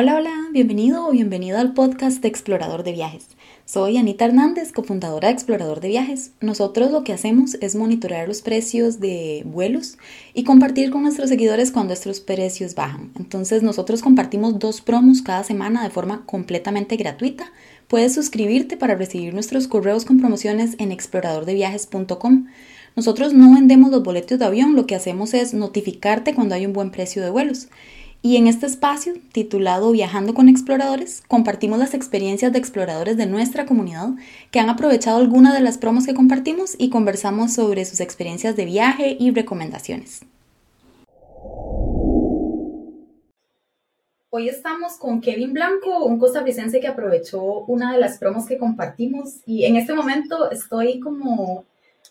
Hola, hola, bienvenido o bienvenida al podcast de Explorador de Viajes. Soy Anita Hernández, cofundadora de Explorador de Viajes. Nosotros lo que hacemos es monitorear los precios de vuelos y compartir con nuestros seguidores cuando estos precios bajan. Entonces nosotros compartimos dos promos cada semana de forma completamente gratuita. Puedes suscribirte para recibir nuestros correos con promociones en exploradordeviajes.com. Nosotros no vendemos los boletos de avión, lo que hacemos es notificarte cuando hay un buen precio de vuelos. Y en este espacio, titulado Viajando con Exploradores, compartimos las experiencias de exploradores de nuestra comunidad que han aprovechado alguna de las promos que compartimos y conversamos sobre sus experiencias de viaje y recomendaciones. Hoy estamos con Kevin Blanco, un costarricense que aprovechó una de las promos que compartimos y en este momento estoy como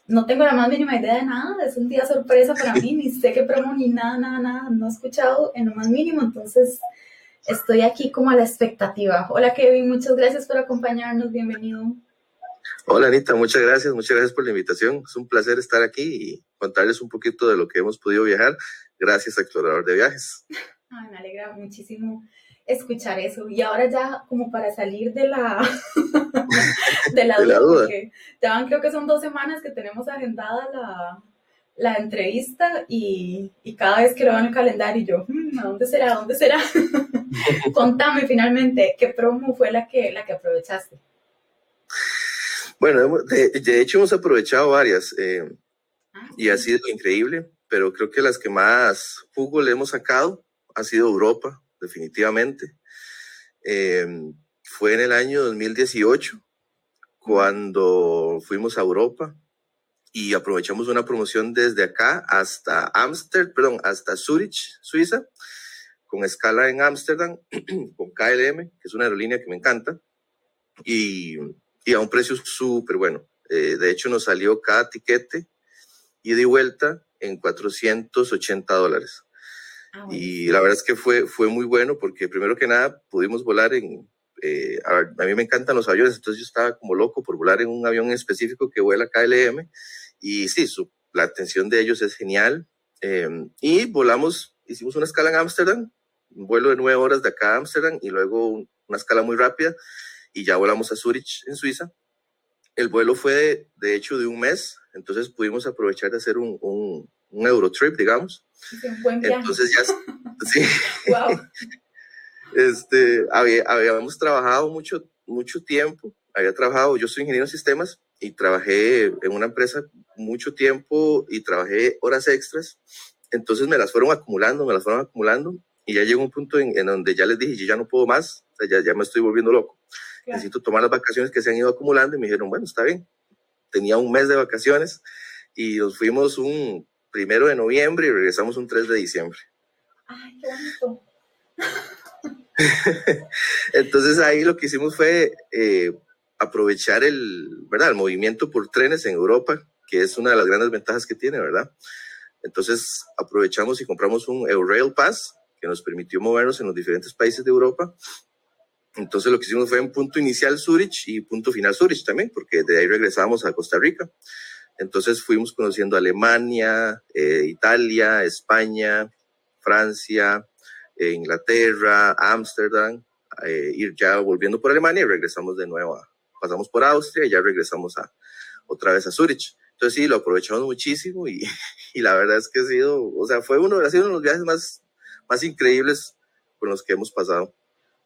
no tengo la más mínima idea de nada, es un día sorpresa para mí, ni sé qué promo ni nada, nada, nada, no he escuchado en lo más mínimo, entonces estoy aquí como a la expectativa. Hola Kevin, muchas gracias por acompañarnos, bienvenido. Hola Anita, muchas gracias, muchas gracias por la invitación, es un placer estar aquí y contarles un poquito de lo que hemos podido viajar gracias a Explorador de Viajes. Ay, me alegra muchísimo escuchar eso. Y ahora ya como para salir de la, de la, duda, porque ya van, creo que son dos semanas que tenemos agendada la, la entrevista y, y, cada vez que lo veo en el calendario yo, hmm, ¿a dónde será? ¿A dónde será? Contame finalmente, ¿qué promo fue la que, la que aprovechaste? Bueno, de, de hecho hemos aprovechado varias eh, ah, y ha sido increíble, pero creo que las que más jugo le hemos sacado ha sido Europa, definitivamente. Em, fue en el año 2018 cuando fuimos a Europa y aprovechamos una promoción desde acá hasta Amsterdam, perdón, hasta Zurich, Suiza, con escala en Ámsterdam, con KLM, que es una aerolínea que me encanta, y, y a un precio súper bueno. Eh, de hecho, nos salió cada tiquete y de vuelta en 480 dólares. Ah, y la verdad es que fue, fue muy bueno porque primero que nada pudimos volar en... Eh, a, mí me encantan los aviones, entonces yo estaba como loco por volar en un avión específico que vuela KLM y sí, su, la atención de ellos es genial. Em, y volamos, hicimos una escala en Ámsterdam, un vuelo de nueve horas de acá a Ámsterdam y luego una escala muy rápida y ya volamos a Zurich, en Suiza. El vuelo fue de, de hecho de un mes, entonces pudimos aprovechar de hacer un, un, un Eurotrip, digamos. Entonces ya, sí. wow. Este, habíamos trabajado mucho, mucho tiempo, había trabajado, yo soy ingeniero en sistemas y trabajé en una empresa mucho tiempo y trabajé horas extras, entonces me las fueron acumulando, me las fueron acumulando y ya llegó un punto en, donde ya les dije, yo ya no puedo más, ya, ya me estoy volviendo loco, necesito tomar las vacaciones que se han ido acumulando y me dijeron, bueno, está bien, tenía un mes de vacaciones y nos fuimos un primero de noviembre y regresamos un 3 de diciembre. Ay, qué bonito. Entonces ahí lo que hicimos fue eh, aprovechar el, ¿verdad? el movimiento por trenes en Europa, que es una de las grandes ventajas que tiene, ¿verdad? Entonces aprovechamos y compramos un Eurail Pass que nos permitió movernos en los diferentes países de Europa. Entonces lo que hicimos fue un punto inicial Zurich y punto final Zurich también, porque de ahí regresamos a Costa Rica. Entonces fuimos conociendo Alemania, eh, Italia, España, Francia, eh, Inglaterra, Ámsterdam, eh, ir ya volviendo por Alemania y regresamos de nuevo, pasamos por Austria y ya regresamos a, otra vez a Zurich. Entonces sí, lo aprovechamos muchísimo y, y la verdad es que ha sido, o sea, fue uno, uno de los viajes más, más increíbles con los que hemos pasado.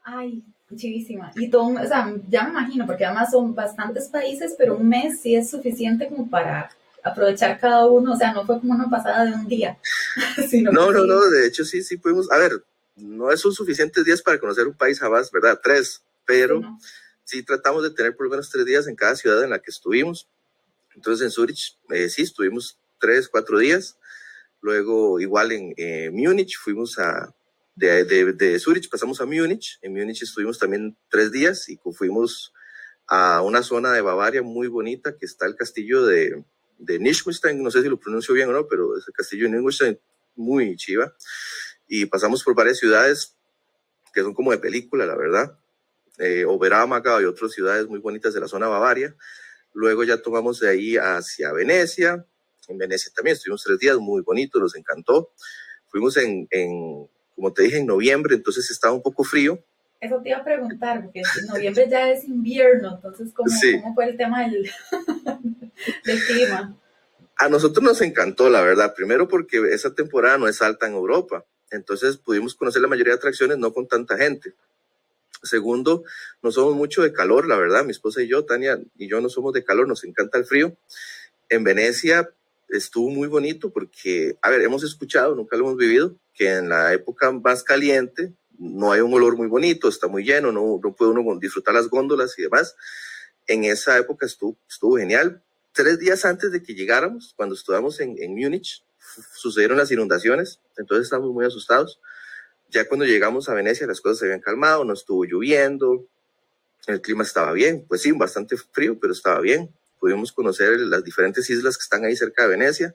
Ay, chivísima. Y todo, o sea, ya me imagino, porque además son bastantes países, pero un mes sí es suficiente como para aprovechar cada uno, o sea, no fue como una pasada de un día. no, no, no, de hecho sí, sí pudimos, a ver, no son suficientes días para conocer un país jamás, ¿verdad? Tres, pero sí, tratamos de tener por lo menos tres días en cada ciudad en la que estuvimos. Entonces en Zurich, eh, sí, estuvimos tres, cuatro días. Luego, igual en eh, Múnich, fuimos a, de, de, de Zurich pasamos a Múnich. En Múnich estuvimos también tres días y fuimos a una zona de Bavaria muy bonita que está el castillo de, de Neuschwanstein, no sé si lo pronuncio bien o no, pero es el castillo de Neuschwanstein muy chiva. Y pasamos por varias ciudades que son como de película, la verdad. Eh, y otras ciudades muy bonitas de la zona Bavaria. Luego ya tomamos de ahí hacia Venecia. En Venecia también estuvimos tres días muy bonitos, nos encantó. Fuimos en, en como te dije, en noviembre, entonces estaba un poco frío, eso te iba a preguntar, porque en noviembre ya es invierno, entonces, ¿cómo, ¿cómo fue el tema del, del clima? A nosotros nos encantó, la verdad. Primero porque esa temporada no es alta en Europa. Entonces pudimos conocer la mayoría de atracciones no con tanta gente. Segundo, no somos mucho de calor, la verdad. Mi esposa y yo, Tania y yo no somos de calor, nos encanta el frío. En Venecia estuvo muy bonito porque, a ver, hemos escuchado, nunca lo hemos vivido, que en la época más caliente no hay un olor muy bonito, está muy lleno, no, no puede uno disfrutar las góndolas y demás. En esa época estuvo, estuvo genial. Tres días antes de que llegáramos, cuando estuvimos en, en Múnich, sucedieron las inundaciones, entonces estábamos muy asustados. Ya cuando llegamos a Venecia las cosas se habían calmado, no estuvo lloviendo, el clima estaba bien, pues sí, bastante frío, pero estaba bien. Pudimos conocer las diferentes islas que están ahí cerca de Venecia,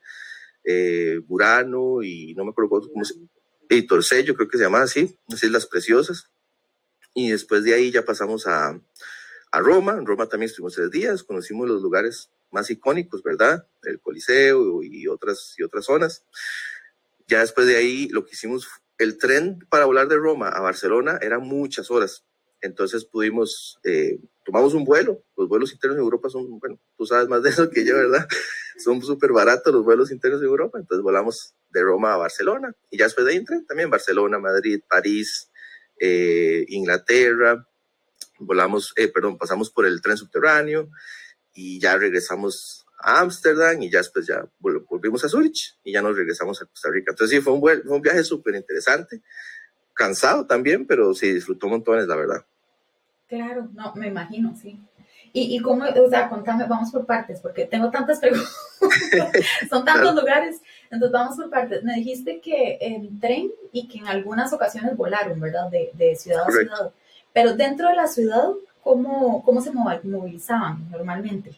eh, Burano y no me acuerdo cómo se y Torcello, creo que se llama así, las Islas Preciosas. Y después de ahí ya pasamos a, a Roma. En Roma también estuvimos tres días, conocimos los lugares más icónicos, ¿verdad? El Coliseo y otras, y otras zonas. Ya después de ahí lo que hicimos, el tren para volar de Roma a Barcelona era muchas horas. Entonces pudimos, eh, tomamos un vuelo. Los vuelos internos en Europa son, bueno, tú sabes más de eso que yo, ¿verdad? Son súper baratos los vuelos internos en Europa. Entonces volamos de Roma a Barcelona. Y ya después de ahí también Barcelona, Madrid, París, eh, Inglaterra. Volamos, eh, perdón, pasamos por el tren subterráneo y ya regresamos a Ámsterdam y ya después ya volvimos a Zurich y ya nos regresamos a Costa Rica. Entonces sí, fue un, buen, fue un viaje súper interesante, cansado también, pero sí, disfrutó montones, la verdad. Claro, no, me imagino, sí. Y, y cómo, o sea, contame, vamos por partes, porque tengo tantas preguntas, son tantos lugares, entonces vamos por partes. Me dijiste que en tren y que en algunas ocasiones volaron, ¿verdad? De, de ciudad a ciudad. Pero dentro de la ciudad, ¿cómo, cómo se movilizaban normalmente?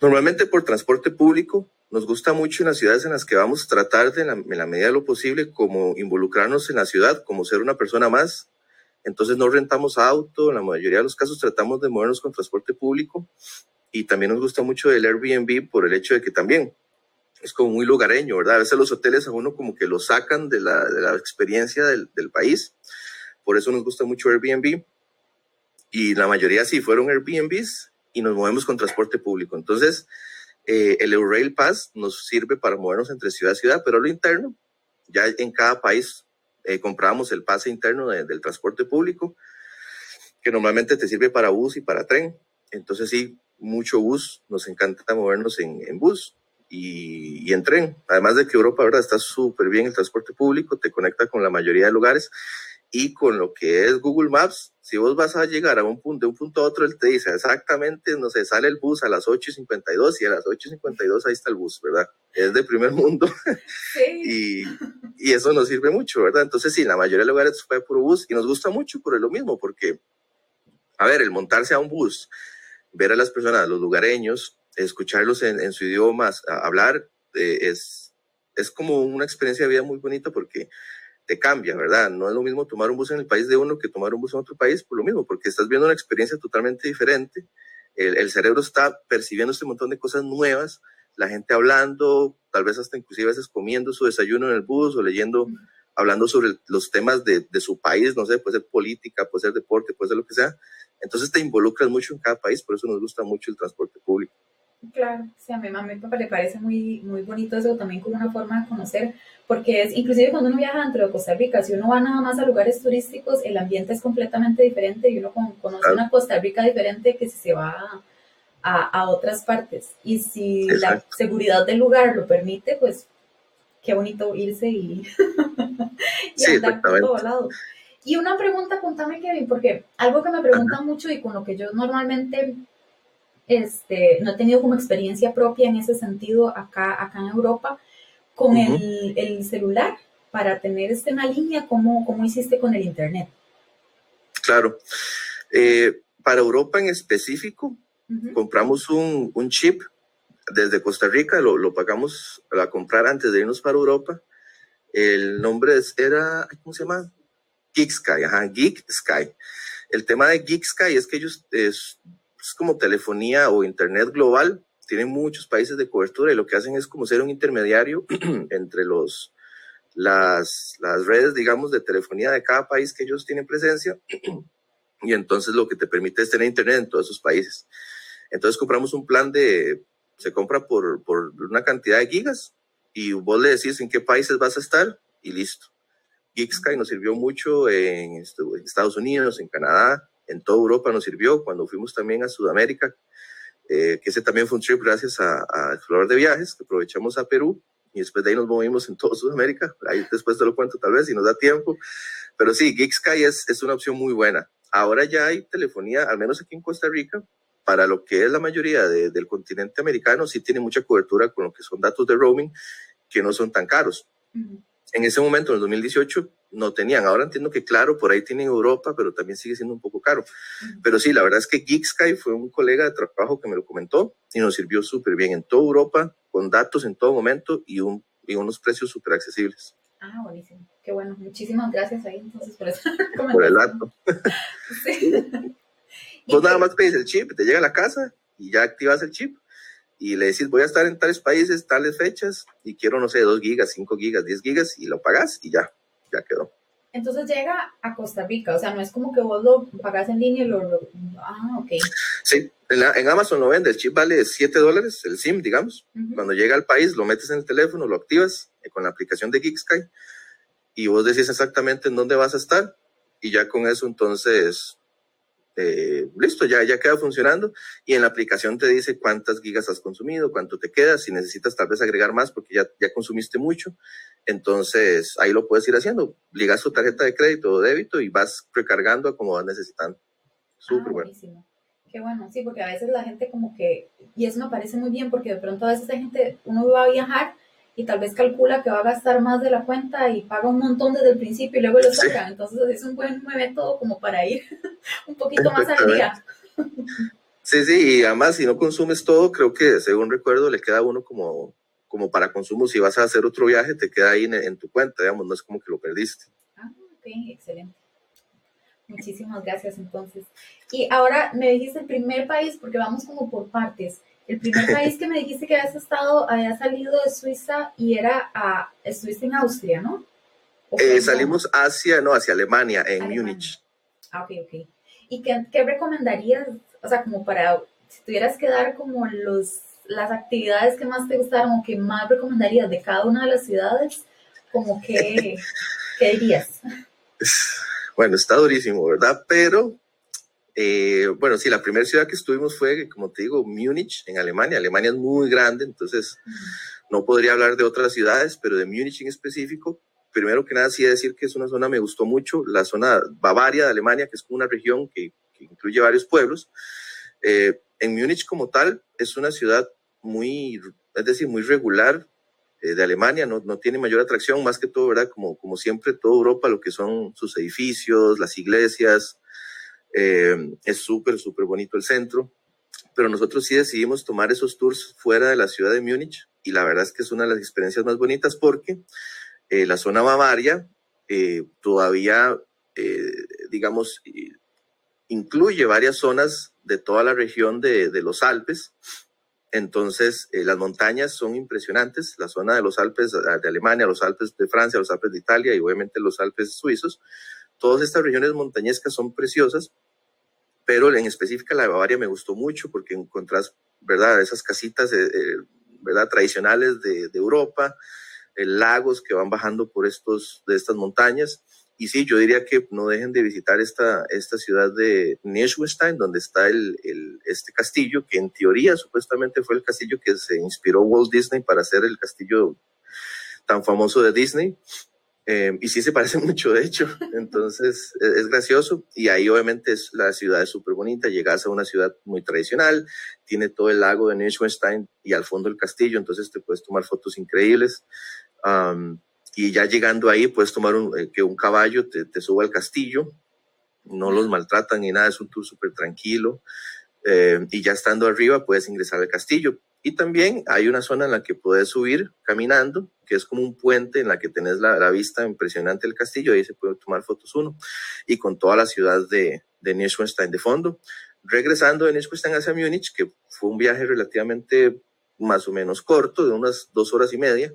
Normalmente por transporte público. Nos gusta mucho en las ciudades en las que vamos a tratar de, la, en la medida de lo posible, como involucrarnos en la ciudad, como ser una persona más. Entonces no rentamos auto, en la mayoría de los casos tratamos de movernos con transporte público y también nos gusta mucho el Airbnb por el hecho de que también es como muy lugareño, ¿verdad? A veces los hoteles a uno como que lo sacan de la, de la experiencia del, del, país, por eso nos gusta mucho Airbnb y la mayoría sí fueron Airbnbs y nos movemos con transporte público. Entonces, eh, el Eurail Pass nos sirve para movernos entre ciudad y ciudad, pero lo interno, ya en cada país eh, compramos el pase interno de, del transporte público, que normalmente te sirve para bus y para tren. Entonces sí, mucho bus, nos encanta movernos en, en bus y, y, en tren. Además de que Europa, ¿verdad? Está súper bien el transporte público, te conecta con la mayoría de lugares y con lo que es Google Maps, si vos vas a llegar a un punto, de un punto a otro, él te dice exactamente, no sé, sale el bus a las 8.52 y a las 8.52 ahí está el bus, ¿verdad? Es de primer mundo. Sí. y, y, eso nos sirve mucho, ¿verdad? Entonces, sí, la mayoría de lugares fue por bus y nos gusta mucho por lo mismo, porque, a ver, el montarse a un bus, ver a las personas, los lugareños, escucharlos en, en su idioma, hablar, eh, es, es como una experiencia de vida muy bonita porque te cambia, ¿verdad? No es lo mismo tomar un bus en el país de uno que tomar un bus en otro país, por lo mismo, porque estás viendo una experiencia totalmente diferente. El, el cerebro está percibiendo este montón de cosas nuevas, la gente hablando, tal vez hasta inclusive a veces comiendo su desayuno en el bus o leyendo, hablando sobre los temas de, de su país, no sé, puede ser política, puede ser deporte, puede ser lo que sea. Entonces te involucras mucho en cada país, por eso nos gusta mucho el transporte público. Claro, sí, a mi mamá me parece muy, muy bonito eso también como una forma de conocer, porque es, inclusive cuando uno viaja dentro de Costa Rica, si uno va nada más a lugares turísticos, el ambiente es completamente diferente y uno conoce claro. una Costa Rica diferente que si se va a, a otras partes. Y si Exacto. la seguridad del lugar lo permite, pues qué bonito irse y, y sí, andar por todo lado. Y una pregunta, contame Kevin, porque algo que me preguntan mucho y con lo que yo normalmente este, no he tenido como experiencia propia en ese sentido acá, acá en Europa, con uh -huh. el, el, celular para tener este, una línea, ¿cómo, ¿cómo hiciste con el Internet? Claro. Eh, para Europa en específico, compramos un, chip desde Costa Rica, lo, pagamos a comprar antes de irnos para Europa. El nombre era, ¿cómo se llama? Geek Sky, ajá, Geek Sky. El tema de Geek Sky es que ellos es, es como telefonía o internet global, tienen muchos países de cobertura y lo que hacen es como ser un intermediario entre los, las, las redes, digamos, de telefonía de cada país que ellos tienen presencia. Y entonces lo que te permite es tener internet en todos esos países. Entonces compramos un plan de, se compra por, por una cantidad de gigas y vos le decís en qué países vas a estar y listo. GeekSky nos sirvió mucho en, Estados Unidos, en Canadá, en toda Europa nos sirvió. Cuando fuimos también a Sudamérica, eh, que ese también fue un trip gracias a, a de Viajes, que aprovechamos a Perú y después de ahí nos movimos en toda Sudamérica. Ahí después te lo cuento tal vez si nos da tiempo. Pero sí, GeekSky es, es una opción muy buena. Ahora ya hay telefonía, al menos aquí en Costa Rica, para lo que es la mayoría del continente americano, sí tiene mucha cobertura con lo que son datos de roaming que no son tan caros. En ese momento, en el 2018, no tenían. Ahora entiendo que, claro, por ahí tienen Europa, pero también sigue siendo un poco caro. Pero sí, la verdad es que GeekSky fue un colega de trabajo que me lo comentó y nos sirvió súper bien en toda Europa, con datos en todo momento y, un, y unos precios súper accesibles. Ah, buenísimo. Qué bueno. Muchísimas gracias ahí entonces por. Por el dato. sí. Vos nada más pedís el chip, te llega a la casa y ya activas el chip y le decís voy a estar en tales países, tales fechas y quiero, no sé, 2 gigas, 5 gigas, 10 gigas y lo pagas y ya, ya quedó. Entonces llega a Costa Rica, o sea, no es como que vos lo pagas en línea y lo... Ah, ok. Sí, en, Amazon lo vende, el chip vale 7 dólares, el SIM, digamos. Cuando llega al país, lo metes en el teléfono, lo activas eh, con la aplicación de GeekSky y vos decís exactamente en dónde vas a estar y ya con eso entonces eh, listo, ya, ya queda funcionando y en la aplicación te dice cuántas gigas has consumido, cuánto te queda, si necesitas tal vez agregar más porque ya, ya consumiste mucho, entonces ahí lo puedes ir haciendo, ligas tu tarjeta de crédito o débito y vas recargando como vas necesitando. Súper ah, bueno. Qué bueno, sí, porque a veces la gente como que, y eso me parece muy bien porque de pronto a veces hay gente, uno va a viajar y tal vez calcula que va a gastar más de la cuenta y paga un montón desde el principio y luego lo saca. Entonces es un buen método como para ir un poquito más al día. Sí, sí, y además si no consumes todo, creo que según recuerdo le queda a uno como, como para consumo. Si vas a hacer otro viaje, te queda ahí en, tu cuenta, digamos, no es como que lo perdiste. Ah, ok, excelente. Muchísimas gracias entonces. Y ahora me dijiste el primer país, porque vamos como por partes. El primer país que me dijiste que habías estado, había salido de Suiza y era a, estuviste en Austria, ¿no? Eh, salimos hacia, no, hacia Alemania, en Múnich. Ah, ok, ok. ¿Y qué, qué, recomendarías, o sea, como para, si tuvieras que dar como los, las actividades que más te gustaron o que más recomendarías de cada una de las ciudades, como que, ¿qué dirías? Bueno, está durísimo, ¿verdad? Pero eh, bueno, sí, la primera ciudad que estuvimos fue, como te digo, Múnich, en Alemania. Alemania es muy grande, entonces no podría hablar de otras ciudades, pero de Múnich en específico. Primero que nada, sí decir que es una zona, me gustó mucho, la zona Bavaria de Alemania, que es como una región que, incluye varios pueblos. Eh, en Múnich como tal, es una ciudad muy, es decir, muy regular eh, de Alemania, no, no, tiene mayor atracción, más que todo, ¿verdad? Como, como siempre, toda Europa, lo que son sus edificios, las iglesias, eh, es súper, súper bonito el centro, pero nosotros sí decidimos tomar esos tours fuera de la ciudad de Múnich y la verdad es que es una de las experiencias más bonitas porque eh, la zona Bavaria eh, todavía, digamos, incluye varias zonas de toda la región de, de los Alpes. Entonces, las montañas son impresionantes, la zona de los Alpes de Alemania, los Alpes de Francia, los Alpes de Italia y obviamente los Alpes suizos Todas estas regiones montañescas son preciosas, pero en específica la de Bavaria me gustó mucho porque encontrás, ¿verdad? Esas casitas, ¿verdad? Tradicionales de, Europa, eh, lagos que van bajando por estos, de estas montañas. Y sí, yo diría que no dejen de visitar esta, esta ciudad de Neuschwanstein, donde está el, este castillo, que en teoría supuestamente fue el castillo que se inspiró Walt Disney para hacer el castillo tan famoso de Disney. Eh, y sí se parece mucho, de hecho. Entonces es, gracioso. Y ahí obviamente es, la ciudad es súper bonita. Llegas a una ciudad muy tradicional. Tiene todo el lago de Neuschwanstein y al fondo el castillo. Entonces te puedes tomar fotos increíbles. y ya llegando ahí puedes tomar un, eh, que un caballo te, te, suba al castillo. No los maltratan ni nada. Es un tour súper tranquilo. Eh, y ya estando arriba puedes ingresar al castillo. Y también hay una zona en la que puedes subir caminando, que es como un puente en la que tenés la, vista impresionante del castillo, ahí se puede tomar fotos uno, y con toda la ciudad de, de Neuschwanstein de fondo. Regresando de Neuschwanstein hacia Múnich, que fue un viaje relativamente más o menos corto, de unas dos horas y media,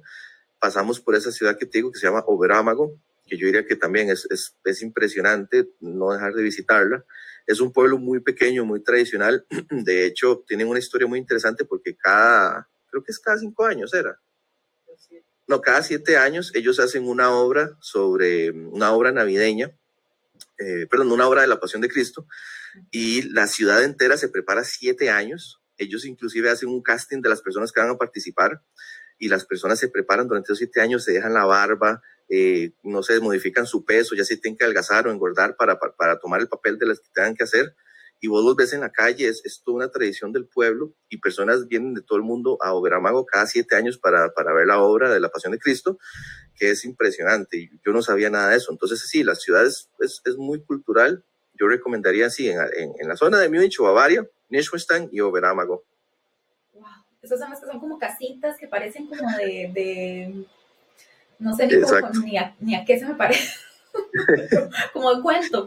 pasamos por esa ciudad que te digo que se llama Oberámago, que yo diría que también es, es, es impresionante no dejar de visitarla. Es un pueblo muy pequeño, muy tradicional. De hecho, tienen una historia muy interesante porque cada, creo que es cada cinco años, era. No, cada siete años ellos hacen una obra sobre una obra navideña, eh, perdón, una obra de la Pasión de Cristo, y la ciudad entera se prepara siete años. Ellos inclusive hacen un casting de las personas que van a participar y las personas se preparan durante esos siete años, se dejan la barba, eh, no se modifican su peso, ya se tienen que adelgazar o engordar para, para, tomar el papel de las que tengan que hacer. Y vos los ves en la calle, es, es, toda una tradición del pueblo y personas vienen de todo el mundo a Oberamago cada siete años para, para ver la obra de la Pasión de Cristo, que es impresionante. Yo no sabía nada de eso. Entonces, sí, la ciudad es, es, es muy cultural. Yo recomendaría, sí, en, en, en, la zona de Múnich Bavaria, Neuschwanstein y Oberamago. Wow, esas son las que son como casitas que parecen como de, de no sé ni, cómo, ni, a, ni, a, qué se me parece. como de cuento.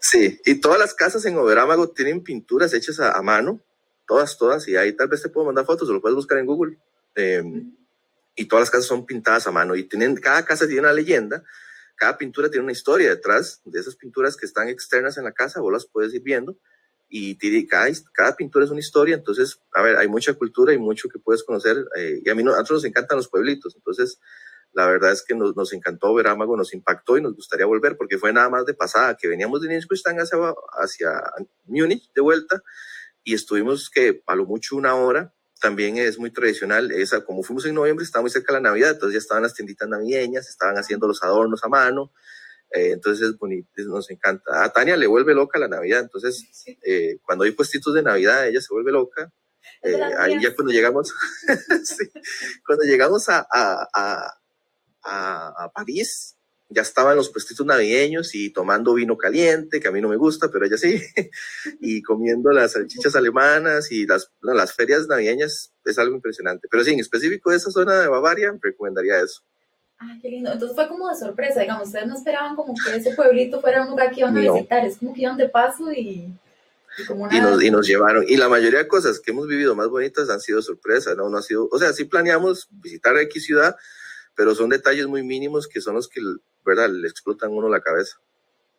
Sí, y todas las casas en Oberámago tienen pinturas hechas a, a, mano, todas, todas, y ahí tal vez te puedo mandar fotos, o lo puedes buscar en Google. Eh, y todas las casas son pintadas a mano, y tienen, cada casa tiene una leyenda, cada pintura tiene una historia detrás de esas pinturas que están externas en la casa, vos las puedes ir viendo, y cada, cada pintura es una historia, entonces, a ver, hay mucha cultura y mucho que puedes conocer, eh, y a mí no, a nosotros nos encantan los pueblitos, entonces la verdad es que nos, nos encantó ver Ámago, nos impactó y nos gustaría volver porque fue nada más de pasada, que veníamos de Nienskustang hacia, hacia Múnich de vuelta y estuvimos que a lo mucho una hora. También es muy tradicional, esa, como fuimos en noviembre, estaba muy cerca de la Navidad, entonces ya estaban las tienditas navideñas, estaban haciendo los adornos a mano, eh, entonces es bonito, nos encanta. A Tania le vuelve loca la Navidad, entonces eh, cuando hay puestitos de Navidad, ella se vuelve loca. Eh, ahí ya cuando llegamos, sí, cuando llegamos a, a, a, a París, ya estaban los puestitos navideños y tomando vino caliente, que a mí no me gusta, pero ella sí, y comiendo las salchichas alemanas y las, las ferias navideñas es algo impresionante. Pero sí, en específico de esa zona de Bavaria, recomendaría eso. Ah, qué lindo. Entonces fue como de sorpresa, digamos, ustedes no esperaban como que ese pueblito fuera un lugar que iban a no. visitar, es como que iban de paso y... Y, como una... y, nos, y, nos, llevaron. Y la mayoría de cosas que hemos vivido más bonitas han sido sorpresa, ¿no? No ha sido, o sea, sí planeamos visitar X ciudad, pero son detalles muy mínimos que son los que, ¿verdad?, le explotan a uno la cabeza.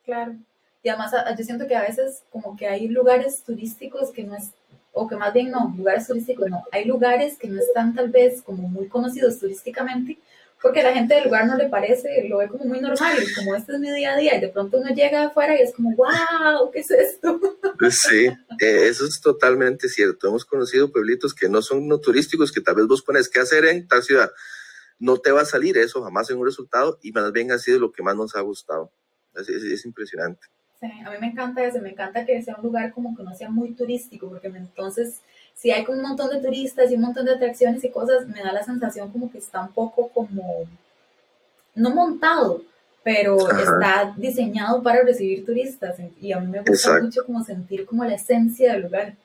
Claro. Y además yo siento que a veces como que hay lugares turísticos que no es, o que más bien no, lugares turísticos no, hay lugares que no están tal vez como muy conocidos turísticamente, porque a la gente del lugar no le parece, lo ve como muy normal, y como este es mi día a día, y de pronto uno llega afuera y es como, wow, ¿qué es esto? Pues sí, eh, eso es totalmente cierto. Hemos conocido pueblitos que no son no turísticos, que tal vez vos pones qué hacer en tal ciudad no te va a salir eso jamás en un resultado y más bien ha sido lo que más nos ha gustado. Es, es, es, impresionante. Sí, a mí me encanta eso, me encanta que sea un lugar como que no sea muy turístico, porque entonces si hay un montón de turistas y un montón de atracciones y cosas, me da la sensación como que está un poco como, no montado, pero Ajá. está diseñado para recibir turistas y a mí me gusta Exacto. mucho como sentir como la esencia del lugar.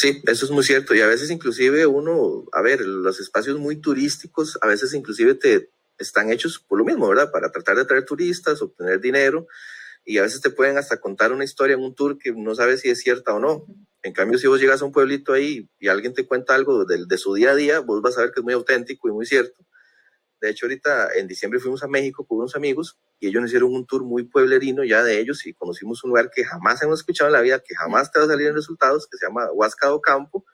Sí, eso es muy cierto. Y a veces inclusive uno, a ver, los espacios muy turísticos, a veces inclusive te están hechos por lo mismo, ¿verdad? Para tratar de atraer turistas, obtener dinero. Y a veces te pueden hasta contar una historia en un tour que no sabes si es cierta o no. En cambio, si vos llegas a un pueblito ahí y alguien te cuenta algo de, de su día a día, vos vas a ver que es muy auténtico y muy cierto. De hecho, ahorita en diciembre fuimos a México con unos amigos y ellos nos hicieron un tour muy pueblerino ya de ellos y conocimos un lugar que jamás hemos escuchado en la vida, que jamás te va a salir en resultados, que se llama Huasca Campo.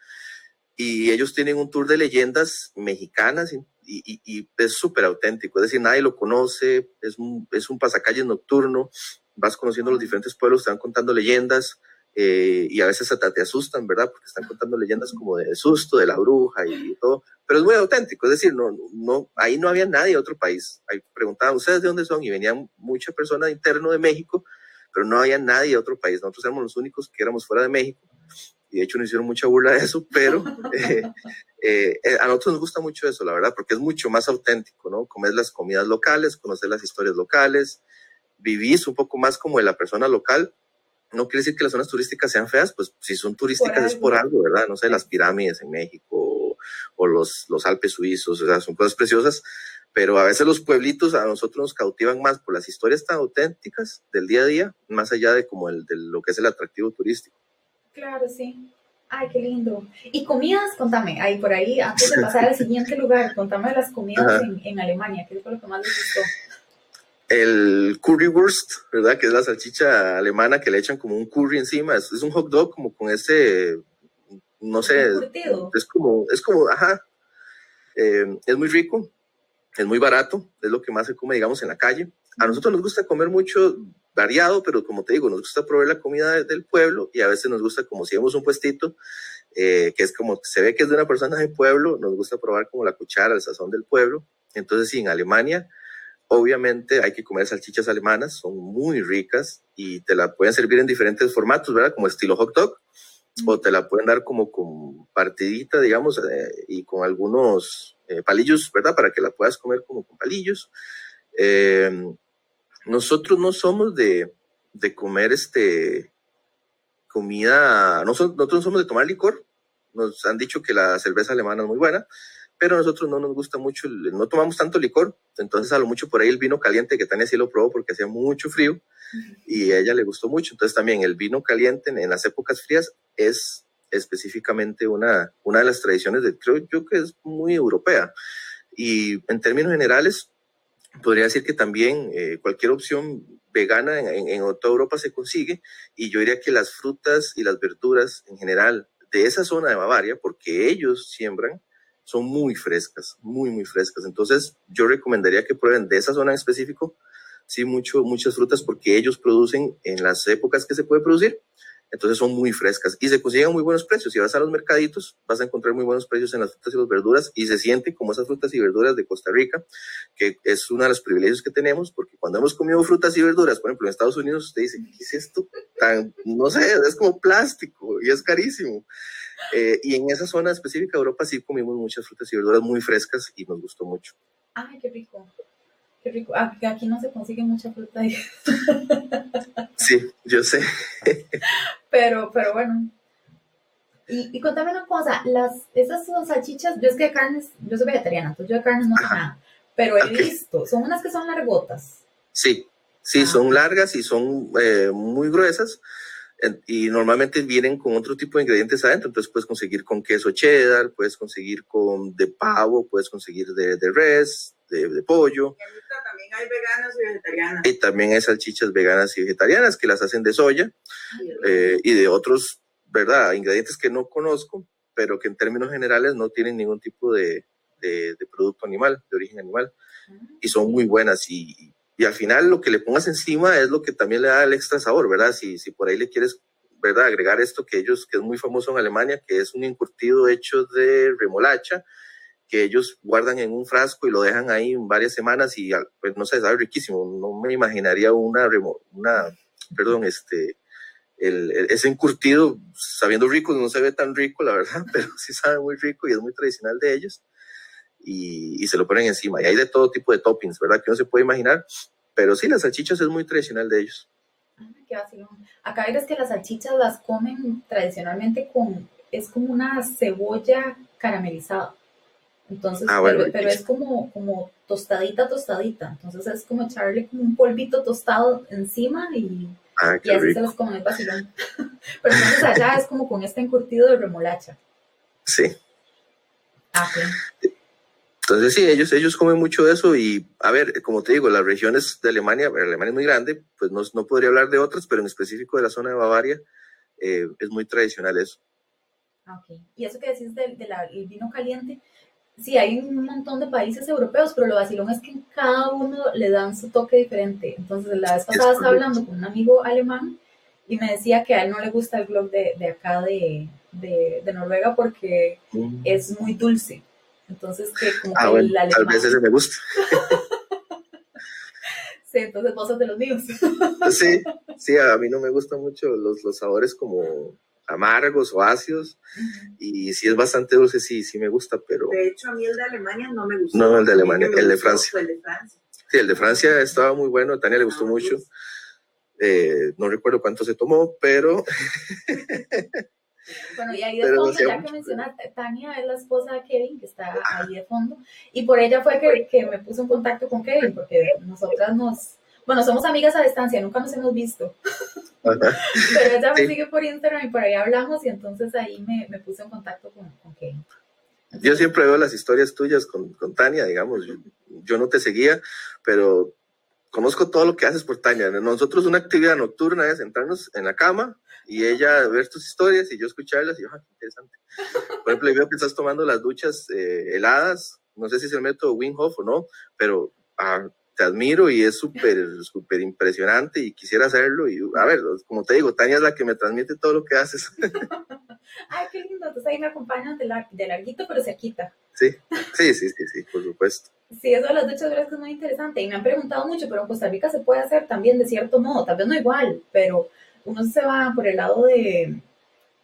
Y ellos tienen un tour de leyendas mexicanas y, es súper auténtico. Es decir, nadie lo conoce, es un, es un pasacalles nocturno, vas conociendo los diferentes pueblos, te van contando leyendas. Eh, y a veces hasta te asustan, ¿verdad? Porque están contando leyendas como de susto, de la bruja y todo, pero es muy auténtico, es decir, no, no, ahí no había nadie de otro país. Ahí preguntaban, ¿ustedes de dónde son? Y venían muchas personas interno de México, pero no había nadie de otro país. Nosotros éramos los únicos que éramos fuera de México. Y de hecho nos hicieron mucha burla de eso, pero eh, eh, a nosotros nos gusta mucho eso, la verdad, porque es mucho más auténtico, ¿no? Comer las comidas locales, conocer las historias locales, vivís un poco más como de la persona local, no quiere decir que las zonas turísticas sean feas, pues si son turísticas por es por algo, ¿verdad? No sé, las pirámides en México o, los, los Alpes suizos, o sea, son cosas preciosas, pero a veces los pueblitos a nosotros nos cautivan más por las historias tan auténticas del día a día, más allá de como el, de lo que es el atractivo turístico. Claro, sí. Ay, qué lindo. Y comidas, contame, ahí por ahí, antes de pasar al siguiente lugar, contame las comidas en, en, Alemania, ¿qué fue lo que más les gustó? El currywurst, ¿verdad? Que es la salchicha alemana que le echan como un curry encima. Es, un hot dog como con ese, no sé, es como, es como, ajá, eh, es muy rico, es muy barato, es lo que más se come, digamos, en la calle. A nosotros nos gusta comer mucho variado, pero como te digo, nos gusta probar la comida del pueblo y a veces nos gusta, como si vemos un puestito, eh, que es como se ve que es de una persona del pueblo, nos gusta probar como la cuchara, el sazón del pueblo. Entonces, sí, en Alemania, obviamente hay que comer salchichas alemanas, son muy ricas y te la pueden servir en diferentes formatos, ¿verdad? Como estilo hot dog, o te la pueden dar como con partidita, digamos, eh, y con algunos eh, palillos, ¿verdad? Para que la puedas comer como con palillos. Nosotros no somos de, de comer este comida, no nosotros no somos de tomar licor. Nos han dicho que la cerveza alemana es muy buena, pero a nosotros no nos gusta mucho, no tomamos tanto licor, entonces a lo mucho por ahí el vino caliente, que Tania sí lo probó porque hacía mucho frío y a ella le gustó mucho, entonces también el vino caliente en, las épocas frías es específicamente una, una de las tradiciones de, creo yo que es muy europea. Y en términos generales, podría decir que también eh, cualquier opción vegana en, en, toda Europa se consigue y yo diría que las frutas y las verduras en general de esa zona de Bavaria, porque ellos siembran, son muy frescas, muy, muy frescas. Entonces yo recomendaría que prueben de esa zona en específico, sí, mucho, muchas frutas porque ellos producen en las épocas que se puede producir entonces son muy frescas y se consiguen muy buenos precios. Si vas a los mercaditos, vas a encontrar muy buenos precios en las frutas y las verduras y se siente como esas frutas y verduras de Costa Rica, que es uno de los privilegios que tenemos, porque cuando hemos comido frutas y verduras, por ejemplo, en Estados Unidos, usted dice, ¿qué es esto? No sé, es como plástico y es carísimo. Eh, y en esa zona específica de Europa sí comimos muchas frutas y verduras muy frescas y nos gustó mucho. Ay, qué rico. Qué rico. Ah, aquí no se consigue mucha fruta. Sí, yo sé. pero, pero bueno. Y, y contame una cosa, las, esas son salchichas, yo es que de carnes, yo soy vegetariana, entonces yo de carnes no sé nada, pero he visto, son unas que son largotas. Sí, sí, ah. son largas y son eh, muy gruesas y normalmente vienen con otro tipo de ingredientes adentro, entonces puedes conseguir con queso cheddar, puedes conseguir con de pavo, puedes conseguir de, de res, de, de pollo. también hay veganas y vegetarianas. Y también hay salchichas veganas y vegetarianas que las hacen de soya eh, y de otros, ¿verdad? Ingredientes que no conozco, pero que en términos generales no tienen ningún tipo de, de, de producto animal, de origen animal, ah. y son muy buenas y, y al final lo que le pongas encima es lo que también le da el extra sabor, ¿verdad? Si, si por ahí le quieres, ¿verdad? Agregar esto que ellos, que es muy famoso en Alemania, que es un encurtido hecho de remolacha, que ellos guardan en un frasco y lo dejan ahí varias semanas y pues no sé, sabe riquísimo. No me imaginaría una, una perdón, este, el, ese encurtido, sabiendo rico, no se ve tan rico, la verdad, pero sí sabe muy rico y es muy tradicional de ellos y, se lo ponen encima. Y hay de todo tipo de toppings, ¿verdad? Que no se puede imaginar. Pero sí, las salchichas es muy tradicional de ellos. qué Acá es que las salchichas las comen tradicionalmente con, es como una cebolla caramelizada. Entonces, ah, pero, es como, como tostadita, tostadita. Entonces es como echarle como un polvito tostado encima y, ah, y así se los comen el vacilón. pero entonces allá es como con este encurtido de remolacha. Sí. Ah, entonces sí, ellos, ellos comen mucho de eso y, a ver, como te digo, las regiones de Alemania, Alemania es muy grande, pues no, no podría hablar de otras, pero en específico de la zona de Bavaria eh, es muy tradicional eso. Ok, y eso que decís del, vino caliente, sí, hay un montón de países europeos, pero lo vacilón es que en cada uno le dan su toque diferente. Entonces, la vez pasada estaba hablando con un amigo alemán y me decía que a él no le gusta el blog de, de acá de, de, de, Noruega porque mm. es muy dulce. Entonces, que como ah, que el alemán... Tal vez ese me gusta. sí, entonces vos sos de los míos. sí, sí, a mí no me gustan mucho los, los sabores como amargos o ácidos. Y si es bastante dulce sí sí me gusta pero de hecho a mí el de Alemania no me gustó no el de Alemania el de Francia. el de Francia. Sí el de Francia estaba muy bueno a Tania le gustó ah, mucho. eh, no recuerdo cuánto se tomó pero Bueno, y ahí de fondo, ya que mencionaste, Tania es la esposa de Kevin, que está ahí de fondo, y por ella fue que, que me puse en contacto con Kevin, porque nosotras nos, bueno, somos amigas a distancia, nunca nos hemos visto. Pero ella me sigue por Instagram y por ahí hablamos y entonces ahí me, me puse en contacto con, con Kevin. Yo siempre veo las historias tuyas con, con Tania, digamos, yo, yo, no te seguía, pero conozco todo lo que haces por Tania. Nosotros una actividad nocturna es sentarnos en la cama y ella ver tus historias y yo escucharlas y yo, ah, qué interesante. Por ejemplo, veo que estás tomando las duchas eh, heladas, no sé si es el método Wim Hof o no, pero ah, te admiro y es súper, súper impresionante y quisiera hacerlo. Y a ver, como te digo, Tania es la que me transmite todo lo que haces. Ay, qué lindo. Entonces ahí me acompañan de, la, de larguito, pero se quita. Sí, sí, sí, sí, sí, por supuesto. Sí, eso de las duchas es muy interesante. Y me han preguntado mucho, pero en Costa Rica se puede hacer también de cierto modo, tal vez no igual, pero uno se va por el lado de,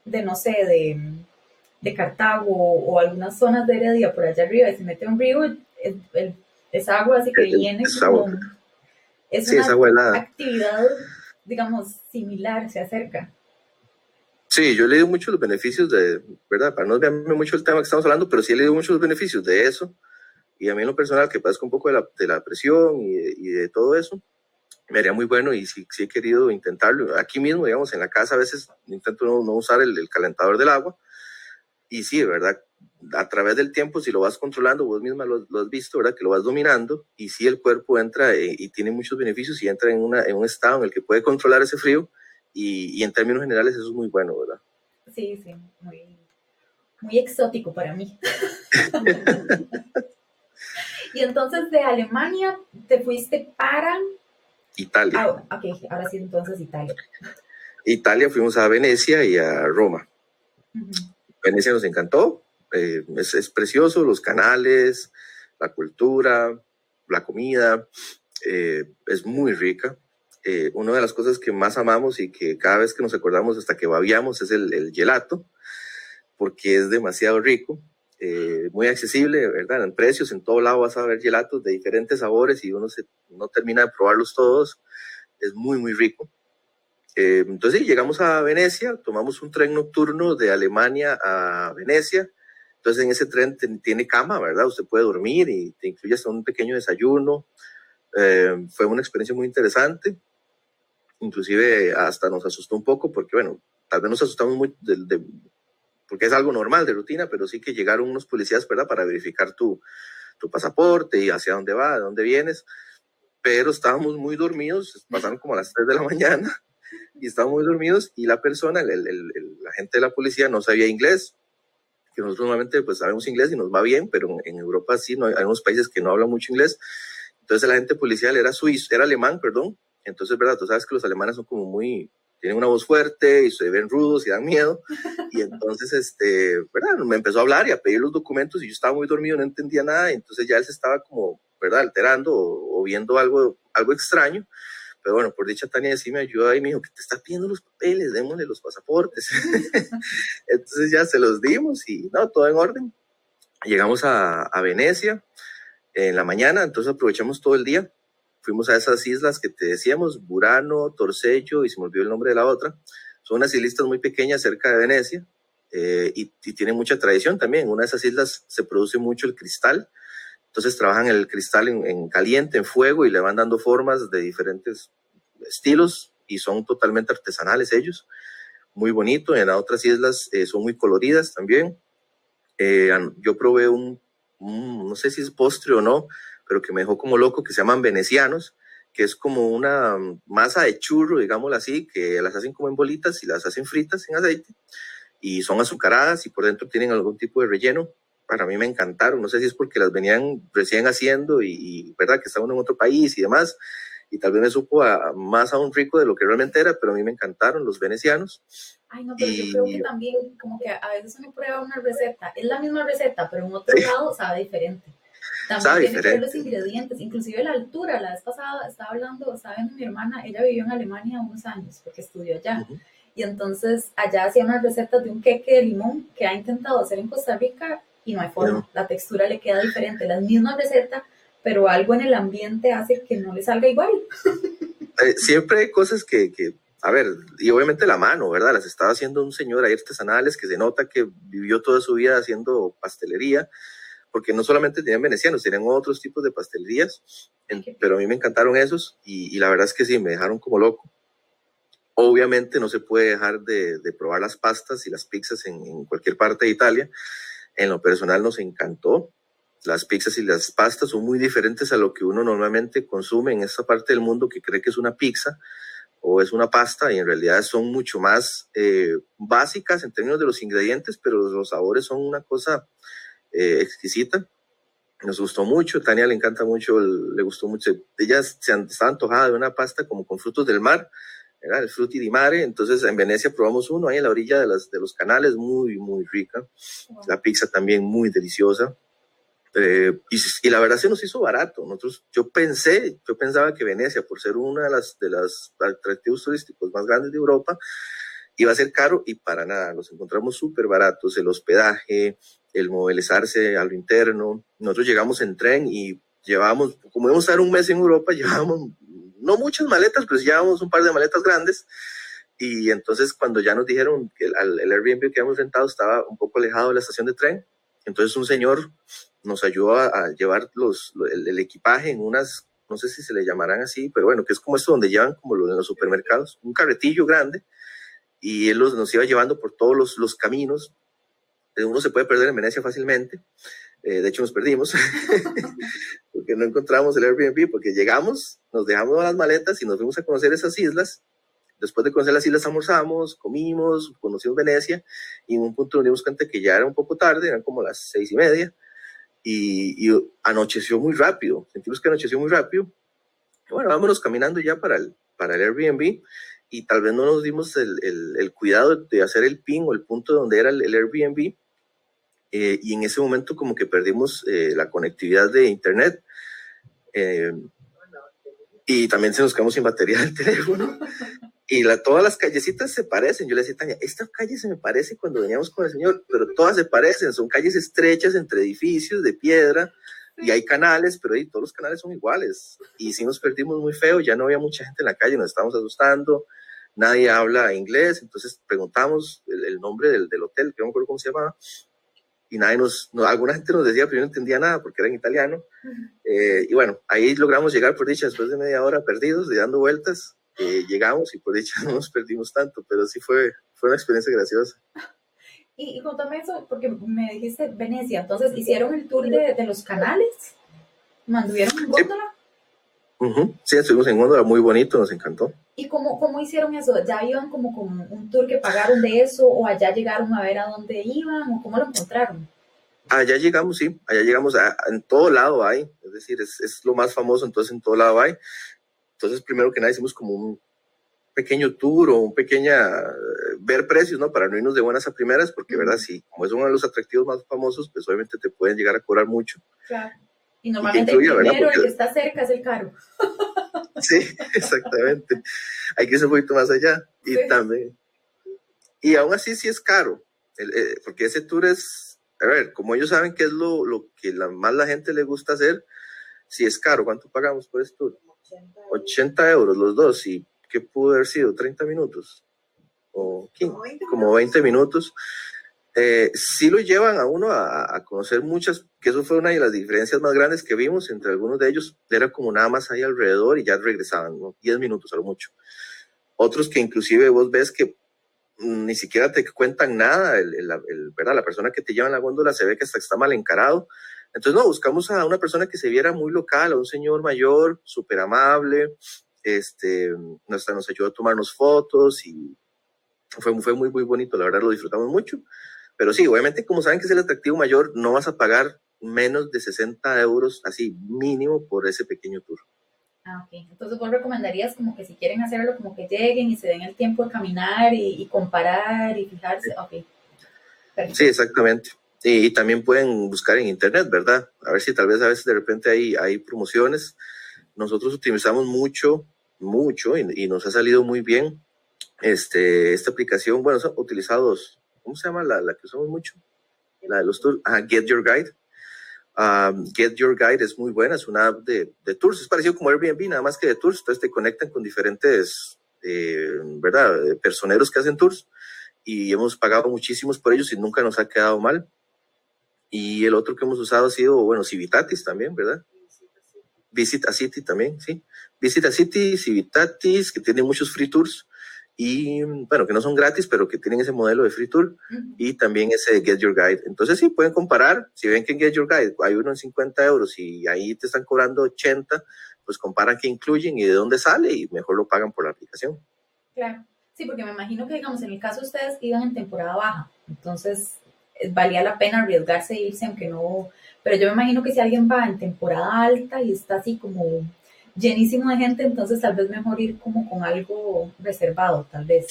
de no sé, de, de Cartago o algunas zonas de Heredia por allá arriba y se mete un río, el, el es agua, así que viene es como... Agua. Es sí, una actividad, digamos, similar, se acerca. Sí, yo he leído mucho los beneficios de, ¿verdad? Para no desviarme mucho el tema que estamos hablando, pero sí he leído muchos los beneficios de eso. Y a mí en lo personal, que padezco un poco de la, de la presión y de, y de, todo eso, me haría muy bueno y sí, sí, he querido intentarlo. Aquí mismo, digamos, en la casa a veces intento no, no usar el, el, calentador del agua. Y sí, ¿verdad? a través del tiempo, si lo vas controlando, vos misma lo, lo, has visto, ¿verdad? Que lo vas dominando y si el cuerpo entra eh, y tiene muchos beneficios y entra en, una, en un estado en el que puede controlar ese frío y, y, en términos generales eso es muy bueno, ¿verdad? Sí, sí, muy, muy exótico para mí. y entonces de Alemania te fuiste para... Italia. Ah, ok, ahora sí, entonces Italia. Italia fuimos a Venecia y a Roma. Uh -huh. Venecia nos encantó, eh, es, es, precioso, los canales, la cultura, la comida, eh, es muy rica. Eh, una de las cosas que más amamos y que cada vez que nos acordamos hasta que babiamos es el, el gelato, porque es demasiado rico, eh, muy accesible, ¿verdad? En precios, en todo lado vas a ver gelatos de diferentes sabores y uno se, no termina de probarlos todos. Es muy, muy rico. Eh, entonces llegamos a Venecia, tomamos un tren nocturno de Alemania a Venecia, entonces en ese tren tiene cama, ¿verdad? Usted puede dormir y te incluye hasta un pequeño desayuno. Eh, fue una experiencia muy interesante. Inclusive hasta nos asustó un poco porque, bueno, tal vez nos asustamos muy de, de, porque es algo normal de rutina, pero sí que llegaron unos policías, ¿verdad? Para verificar tu, tu pasaporte y hacia dónde va, de dónde vienes. Pero estábamos muy dormidos, pasaron como a las 3 de la mañana y estábamos muy dormidos y la persona, el, el, el, la gente de la policía no sabía inglés que nosotros normalmente pues sabemos inglés y nos va bien, pero en Europa sí, no, hay unos países que no hablan mucho inglés. Entonces el agente policial era suizo, era alemán, perdón. Entonces, ¿verdad? Tú sabes que los alemanes son como muy, tienen una voz fuerte y se ven rudos y dan miedo. Y entonces, este, ¿verdad? Me empezó a hablar y a pedir los documentos y yo estaba muy dormido, no entendía nada. Entonces ya él se estaba como, ¿verdad? Alterando o, o viendo algo, algo extraño. Pero bueno, por dicha Tania sí me ayudó ahí, me dijo que te está pidiendo los papeles, démosle los pasaportes. Entonces ya se los dimos y no, todo en orden. Llegamos a, a, Venecia en la mañana, entonces aprovechamos todo el día. Fuimos a esas islas que te decíamos, Burano, Torcello y se me olvidó el nombre de la otra. Son unas islitas muy pequeñas cerca de Venecia eh, y, y tienen mucha tradición también. En una de esas islas se produce mucho el cristal, entonces trabajan el cristal en, en, caliente, en fuego, y le van dando formas de diferentes estilos y son totalmente artesanales ellos. Muy bonito. En las otras islas eh, son muy coloridas también. Eh, yo probé un, un, no sé si es postre o no, pero que me dejó como loco, que se llaman venecianos, que es como una masa de churro, digámoslo así, que las hacen como en bolitas y las hacen fritas en aceite y son azucaradas y por dentro tienen algún tipo de relleno para mí me encantaron. No sé si es porque las venían recién haciendo y, y verdad que estaban en otro país y demás. Y tal vez me supo a, más a un rico de lo que realmente era, pero a mí me encantaron los venecianos. Ay, no, pero y... yo creo que también, como que a veces uno prueba una receta, es la misma receta, pero en otro sí. lado sabe diferente. También sabe tiene diferente. que ver los ingredientes, inclusive la altura. La vez pasada estaba hablando, saben, mi hermana, ella vivió en Alemania unos años porque estudió allá. Uh -huh. Y entonces allá hacía unas recetas de un queque de limón que ha intentado hacer en Costa Rica y no hay forma, no. la textura le queda diferente, la misma receta, pero algo en el ambiente hace que no le salga igual. Eh, siempre hay cosas que, que, a ver, y obviamente la mano, ¿verdad? Las estaba haciendo un señor ahí artesanales que se nota que vivió toda su vida haciendo pastelería, porque no solamente tenían venecianos, tenían otros tipos de pastelerías, en, pero a mí me encantaron esos y, y, la verdad es que sí, me dejaron como loco. Obviamente no se puede dejar de, probar las pastas y las pizzas en, cualquier parte de Italia. En lo personal nos encantó. Las pizzas y las pastas son muy diferentes a lo que uno normalmente consume en esta parte del mundo que cree que es una pizza o es una pasta y en realidad son mucho más eh, básicas en términos de los ingredientes, pero los, sabores son una cosa eh, exquisita. Nos gustó mucho, Tania le encanta mucho, le gustó mucho. Ella se estaba antojada de una pasta como con frutos del mar, era el frutti di mare. Entonces en Venecia probamos uno ahí en la orilla de, las, de los canales, muy, muy rica. La pizza también muy deliciosa. Eh, y, la verdad se nos hizo barato. Nosotros, yo pensé, yo pensaba que Venecia, por ser una de las, de las atractivos turísticos más grandes de Europa, iba a ser caro y para nada. Nos encontramos súper baratos. El hospedaje, el movilizarse a lo interno. Nosotros llegamos en tren y llevábamos, como íbamos a estar un mes en Europa, llevábamos no muchas maletas, pero llevábamos un par de maletas grandes. Y entonces cuando ya nos dijeron que el, el Airbnb que habíamos rentado estaba un poco alejado de la estación de tren, entonces un señor nos ayudó a, llevar los, el, equipaje en unas, no sé si se le llamarán así, pero bueno, que es como esto donde llevan como lo de los supermercados, un carretillo grande, y él los, nos iba llevando por todos los, los caminos uno se puede perder en Venecia fácilmente. Eh, de hecho, nos perdimos porque no encontramos el Airbnb, porque llegamos, nos dejamos las maletas y nos fuimos a conocer esas islas. Después de conocer las islas, almorzamos, comimos, conocimos Venecia y en un punto nos dimos cuenta que ya era un poco tarde, eran como las seis y media y, anocheció muy rápido. Sentimos que anocheció muy rápido. bueno, vámonos caminando ya para el, para el Airbnb y tal vez no nos dimos el, el, cuidado de hacer el pin o el punto donde era el, Airbnb. Eh, y en ese momento como que perdimos eh, la conectividad de internet. Eh, y también se nos quedamos sin batería del teléfono. Y la, todas las callecitas se parecen. Yo le decía, Tania, esta calle se me parece cuando veníamos con el señor, pero todas se parecen. Son calles estrechas entre edificios de piedra y hay canales, pero ahí todos los canales son iguales. Y si nos perdimos muy feo, ya no había mucha gente en la calle, nos estábamos asustando nadie habla inglés, entonces preguntamos el, nombre del, del, hotel, que no me acuerdo cómo se llamaba, y nadie nos, alguna gente nos decía, pero yo no entendía nada porque era en italiano. Eh, y bueno, ahí logramos llegar por dicha, después de media hora perdidos, de dando vueltas, eh, llegamos y por dicha no nos perdimos tanto, pero sí fue, fue una experiencia graciosa. Y, y contame eso, porque me dijiste Venecia, entonces hicieron el tour de, de los canales, ¿manduvieron en góndola? Sí, estuvimos en góndola, muy bonito, nos encantó. ¿Y cómo, cómo hicieron eso? ¿Ya iban como con un tour que pagaron de eso o allá llegaron a ver a dónde iban o cómo lo encontraron? Allá llegamos, sí, allá llegamos, a, en todo lado hay, es decir, es, es, lo más famoso, entonces en todo lado hay. Entonces, primero que nada, hicimos como un pequeño tour o un pequeña, eh, ver precios, ¿no? Para no irnos de buenas a primeras, porque, ¿verdad? Sí, como es uno de los atractivos más famosos, pues obviamente te pueden llegar a cobrar mucho. Claro. Y normalmente el primero, el que está cerca es el caro. sí, exactamente. Hay que ir un poquito más allá. Y también. Y aún así sí es caro, eh, porque ese tour es, a ver, como ellos saben que es lo, lo que la, más la gente le gusta hacer, sí es caro. ¿Cuánto pagamos por ese tour? 80 euros, los dos. ¿Y qué pudo haber sido? ¿30 minutos? ¿O 15? Como 20 minutos eh, sí lo llevan a uno a, conocer muchas, que eso fue una de las diferencias más grandes que vimos entre algunos de ellos, era como nada más ahí alrededor y ya regresaban, ¿no? 10 minutos a lo mucho. Otros que inclusive vos ves que ni siquiera te cuentan nada, el, el, ¿verdad? La persona que te lleva en la góndola se ve que hasta está mal encarado. Entonces, no, buscamos a una persona que se viera muy local, a un señor mayor, súper amable, este, nos, nos ayudó a tomarnos fotos y fue, fue muy, muy bonito, la verdad lo disfrutamos mucho. Pero sí, obviamente, como saben que es el atractivo mayor, no vas a pagar menos de 60 euros, así mínimo, por ese pequeño tour. Ah, ok. Entonces vos recomendarías como que si quieren hacerlo, como que lleguen y se den el tiempo de caminar y, comparar y fijarse. Ok. Sí, exactamente. Y, también pueden buscar en internet, ¿verdad? A ver si tal vez a veces de repente hay, hay promociones. Nosotros utilizamos mucho, mucho y, y nos ha salido muy bien este, esta aplicación. Bueno, son utilizados ¿cómo se llama la, la que usamos mucho? La de los tours, Get Your Guide. Um, Get Your Guide es muy buena, es una app de, de, tours, es parecido como Airbnb, nada más que de tours, entonces te conectan con diferentes, eh, ¿verdad?, eh, personeros que hacen tours y hemos pagado muchísimos por ellos y nunca nos ha quedado mal. Y el otro que hemos usado ha sido, bueno, Civitatis también, ¿verdad? Visit a City también, sí. Visit a City, Civitatis, que tiene muchos free tours y bueno, que no son gratis, pero que tienen ese modelo de free tour y también ese Get Your Guide. Entonces sí, pueden comparar, si ven que en Get Your Guide hay uno en 50 euros y ahí te están cobrando 80, pues comparan qué incluyen y de dónde sale y mejor lo pagan por la aplicación. Claro, sí, porque me imagino que digamos, en el caso de ustedes iban en temporada baja, entonces eh, valía la pena arriesgarse e irse aunque no, pero yo me imagino que si alguien va en temporada alta y está así como llenísimo de gente, entonces tal vez mejor ir como con algo reservado, tal vez.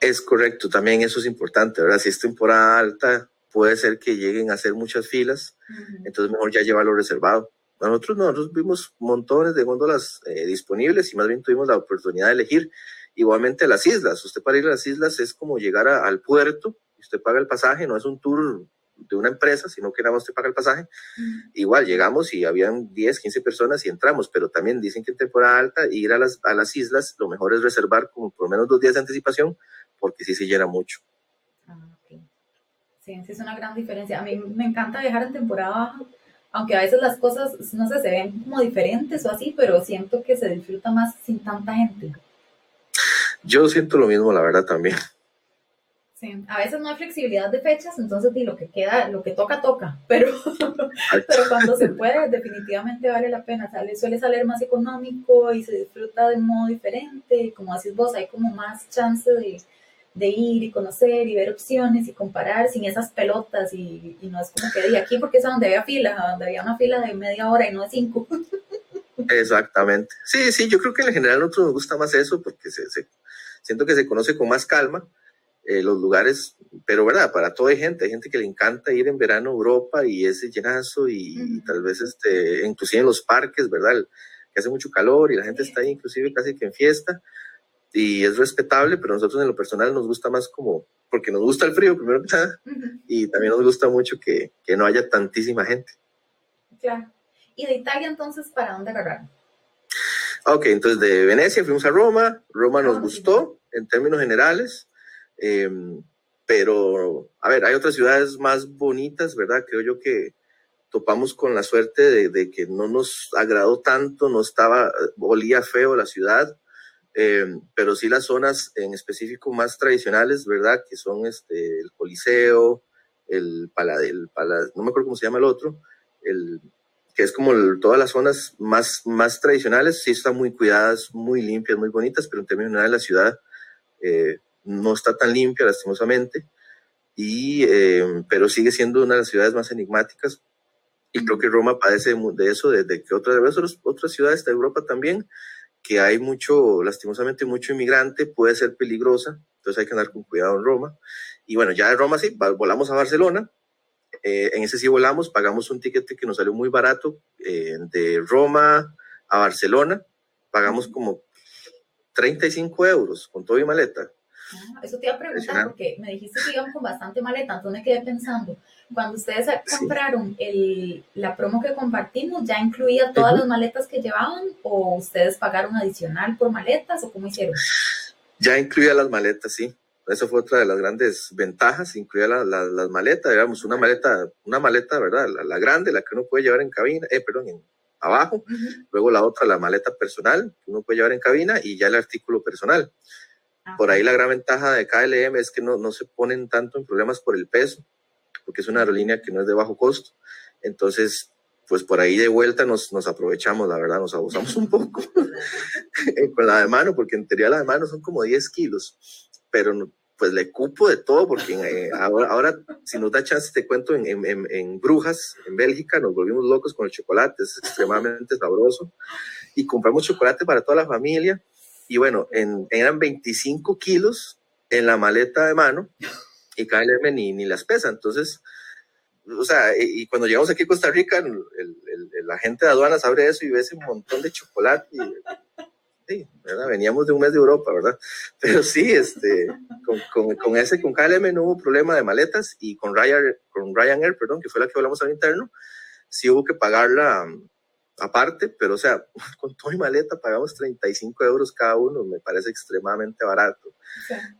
Es correcto, también eso es importante, ¿verdad? Si es temporada alta, puede ser que lleguen a hacer muchas filas, entonces mejor ya llevarlo reservado. Nosotros, nosotros vimos montones de góndolas eh, disponibles y más bien tuvimos la oportunidad de elegir. Igualmente las islas, usted para ir a las islas es como llegar al puerto, usted paga el pasaje, no es un tour de una empresa, sino que nada más te paga el pasaje. Igual llegamos y habían 10, 15 personas y entramos, pero también dicen que en temporada alta ir a las, a las islas lo mejor es reservar como por lo menos dos días de anticipación porque sí se llena mucho. Ah, sí, sí, es una gran diferencia. A mí me encanta viajar en temporada baja, aunque a veces las cosas, no sé, se ven como diferentes o así, pero siento que se disfruta más sin tanta gente. Yo siento lo mismo, la verdad, también. A veces no hay flexibilidad de fechas, entonces lo que queda, lo que toca, toca, pero, pero cuando se puede, definitivamente vale la pena. Sale, suele salir más económico y se disfruta de un modo diferente. Como decís vos, hay como más chance de, de ir y conocer y ver opciones y comparar sin esas pelotas y, no es como que de aquí porque es donde había fila, donde había una fila de media hora y no de cinco. Exactamente. Sí, sí, yo creo que en general a nosotros nos gusta más eso porque se, siento que se conoce con más calma eh, los lugares, pero verdad, para toda gente, hay gente que le encanta ir en verano a Europa y ese llenazo y, tal vez este, inclusive en los parques, ¿verdad? Que hace mucho calor y la gente está ahí inclusive casi que en fiesta y es respetable, pero nosotros en lo personal nos gusta más como, porque nos gusta el frío primero que nada y también nos gusta mucho que, que, no haya tantísima gente. Claro. ¿Y de Italia entonces para dónde agarraron? Ok, entonces de Venecia fuimos a Roma, Roma nos ah, gustó en términos generales, Em, pero, a ver, hay otras ciudades más bonitas, ¿verdad? Creo yo que topamos con la suerte de, que no nos agradó tanto, no estaba, olía feo la ciudad, em, pero sí las zonas en específico más tradicionales, ¿verdad? Que son este, el Coliseo, el Paladel, no me acuerdo cómo se llama el otro, el, que es como todas las zonas más, más tradicionales, sí están muy cuidadas, muy limpias, muy bonitas, pero en términos generales la ciudad eh, no está tan limpia, lastimosamente, y, eh, pero sigue siendo una de las ciudades más enigmáticas. Y creo que Roma padece de eso, desde que otras, otras, otras ciudades de Europa también, que hay mucho, lastimosamente, mucho inmigrante, puede ser peligrosa, entonces hay que andar con cuidado en Roma. Y bueno, ya de Roma sí, volamos a Barcelona, eh, en ese sí volamos, pagamos un tiquete que nos salió muy barato, eh, de Roma a Barcelona, pagamos como 35 euros con todo y maleta. Ah, eso te iba a preguntar porque me dijiste que iban con bastante maleta, entonces me quedé pensando, cuando ustedes compraron el, la promo que compartimos, ¿ya incluía todas las maletas que llevaban o ustedes pagaron adicional por maletas o cómo hicieron? Ya incluía las maletas, sí. Esa fue otra de las grandes ventajas, incluía las maletas, digamos, una maleta, una maleta, ¿verdad? La, grande, la que uno puede llevar en cabina, eh, perdón, en, abajo, luego la otra, la maleta personal, que uno puede llevar en cabina y ya el artículo personal. Por ahí la gran ventaja de KLM es que no, no se ponen tanto en problemas por el peso, porque es una aerolínea que no es de bajo costo. Entonces, pues por ahí de vuelta nos, nos aprovechamos, la verdad, nos abusamos un poco con la de mano, porque en teoría la de mano son como 10 kilos, pero pues le cupo de todo, porque eh, ahora, ahora, si nos da chance, te cuento, en, en, en, Brujas, en Bélgica, nos volvimos locos con el chocolate, es extremadamente sabroso, y compramos chocolate para toda la familia, y bueno, en, eran 25 kilos en la maleta de mano y KLM ni, ni las pesa. Entonces, o sea, y, cuando llegamos aquí a Costa Rica, el, el, la gente de aduanas abre eso y ve ese montón de chocolate. sí, ¿verdad? Veníamos de un mes de Europa, ¿verdad? Pero sí, este, con, con, con, ese, con KLM no hubo problema de maletas y con Ryanair, con Ryanair, perdón, que fue la que hablamos al interno, sí hubo que pagar la, aparte, pero o sea, con todo y maleta pagamos 35 euros cada uno, me parece extremadamente barato,